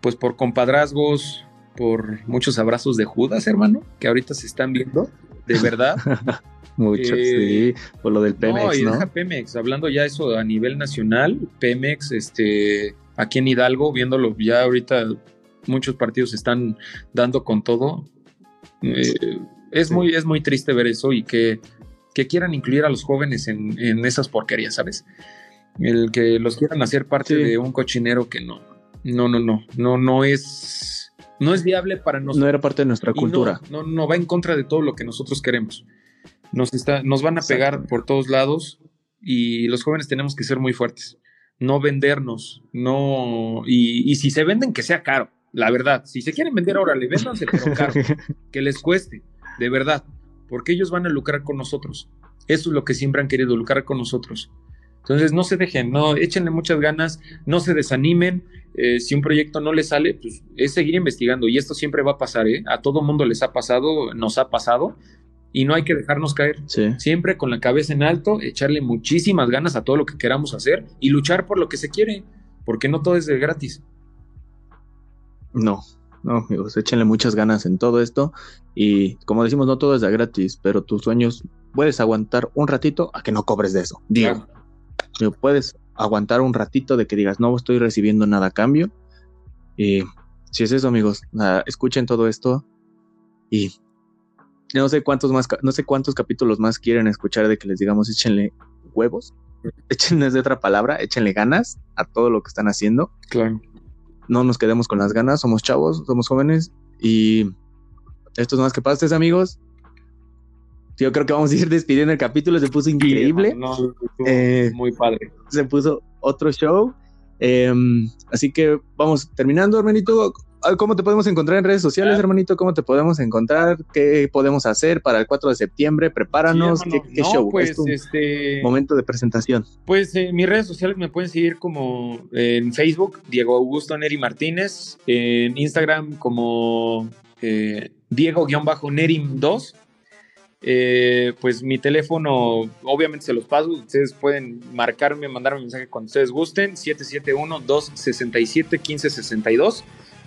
pues por compadrazgos, por muchos abrazos de Judas, hermano, que ahorita se están viendo, de verdad. Muchos, sí, por lo del Pemex, ¿no? Y Pemex, hablando ya eso a nivel nacional, Pemex, este, aquí en Hidalgo, viéndolo ya ahorita, muchos partidos están dando con todo. Eh, es, muy, es muy triste ver eso y que, quieran incluir a los jóvenes en, esas porquerías, ¿sabes? El que los quieran hacer parte de un cochinero que no, no, no, no, no, no es, no es viable para nosotros. No era parte de nuestra cultura. No, no, va en contra de todo lo que nosotros queremos. Nos, está, nos van a pegar por todos lados y los jóvenes tenemos que ser muy fuertes. No vendernos, no. Y, y si se venden, que sea caro, la verdad. Si se quieren vender ahora, le véndanse, pero caro, que les cueste de verdad, porque ellos van a lucrar con nosotros. Eso es lo que siempre han querido, lucrar con nosotros. Entonces no se dejen, no, échenle muchas ganas, no se desanimen. Eh, si un proyecto no les sale, pues es seguir investigando. Y esto siempre va a pasar, ¿eh? A todo mundo les ha pasado, nos ha pasado. Y no hay que dejarnos caer. Siempre con la cabeza en alto, echarle muchísimas ganas a todo lo que queramos hacer y luchar por lo que se quiere, porque no todo es de gratis. No, no, amigos, échenle muchas ganas en todo esto. Y como decimos, no todo es de gratis, pero tus sueños puedes aguantar un ratito a que no cobres de eso. Digo, puedes aguantar un ratito de que digas, no estoy recibiendo nada a cambio. Y si es eso, amigos, escuchen todo esto. Y no sé cuántos más, no sé cuántos capítulos más quieren escuchar de que les digamos, échenle huevos, échenles de otra palabra, échenle ganas a todo lo que están haciendo. Claro no nos quedemos con las ganas, somos chavos, somos jóvenes y esto es más que pastes, amigos. Yo creo que vamos a ir despidiendo el capítulo, se puso increíble. Eh, muy padre. Se puso otro show. Em, así que vamos terminando, hermanito. ¿Cómo te podemos encontrar en redes sociales, hermanito? ¿Cómo te podemos encontrar? ¿Qué podemos hacer para el 4 de septiembre? Prepáranos. ¿Qué, show? Pues, este... Momento de presentación. Pues en mis redes sociales me pueden seguir como en Facebook, Diego Augusto Neri Martínez, en Instagram como eh, Diego-Nerim2. Eh, pues mi teléfono, obviamente se los paso, ustedes pueden marcarme, mandarme un mensaje cuando ustedes gusten, 771-267-1562.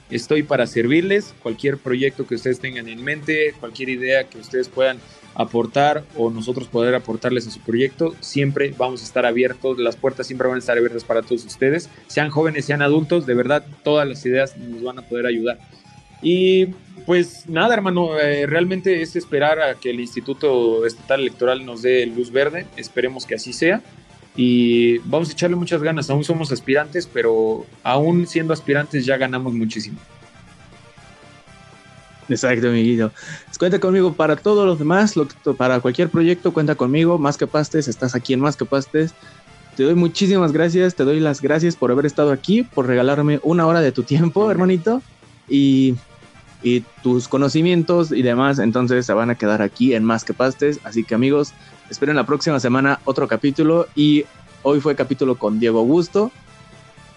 Estoy para servirles, cualquier proyecto que ustedes tengan en mente, cualquier idea que ustedes puedan aportar o nosotros poder aportarles a su proyecto, siempre vamos a estar abiertos, las puertas siempre van a estar abiertas para todos ustedes, sean jóvenes, sean adultos, de verdad todas las ideas nos van a poder ayudar. Y pues nada, hermano, eh, realmente es esperar a que el Instituto Estatal Electoral nos dé luz verde, esperemos que así sea y vamos a echarle muchas ganas. Aún somos aspirantes, pero aún siendo aspirantes ya ganamos muchísimo. Exacto, amiguito. Pues cuenta conmigo para todos los demás, para cualquier proyecto, cuenta conmigo. Más que pastes, estás aquí en Más que pastes. Te doy muchísimas gracias, te doy las gracias por haber estado aquí, por regalarme una hora de tu tiempo, hermanito. Y, y tus conocimientos y demás, entonces se van a quedar aquí en Más que pastes. Así que amigos, Esperen la próxima semana otro capítulo y hoy fue capítulo con Diego Augusto.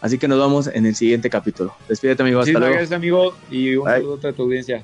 Así que nos vamos en el siguiente capítulo. Despídete, amigo. Hasta luego. Gracias, amigo. Y un saludo a tu audiencia.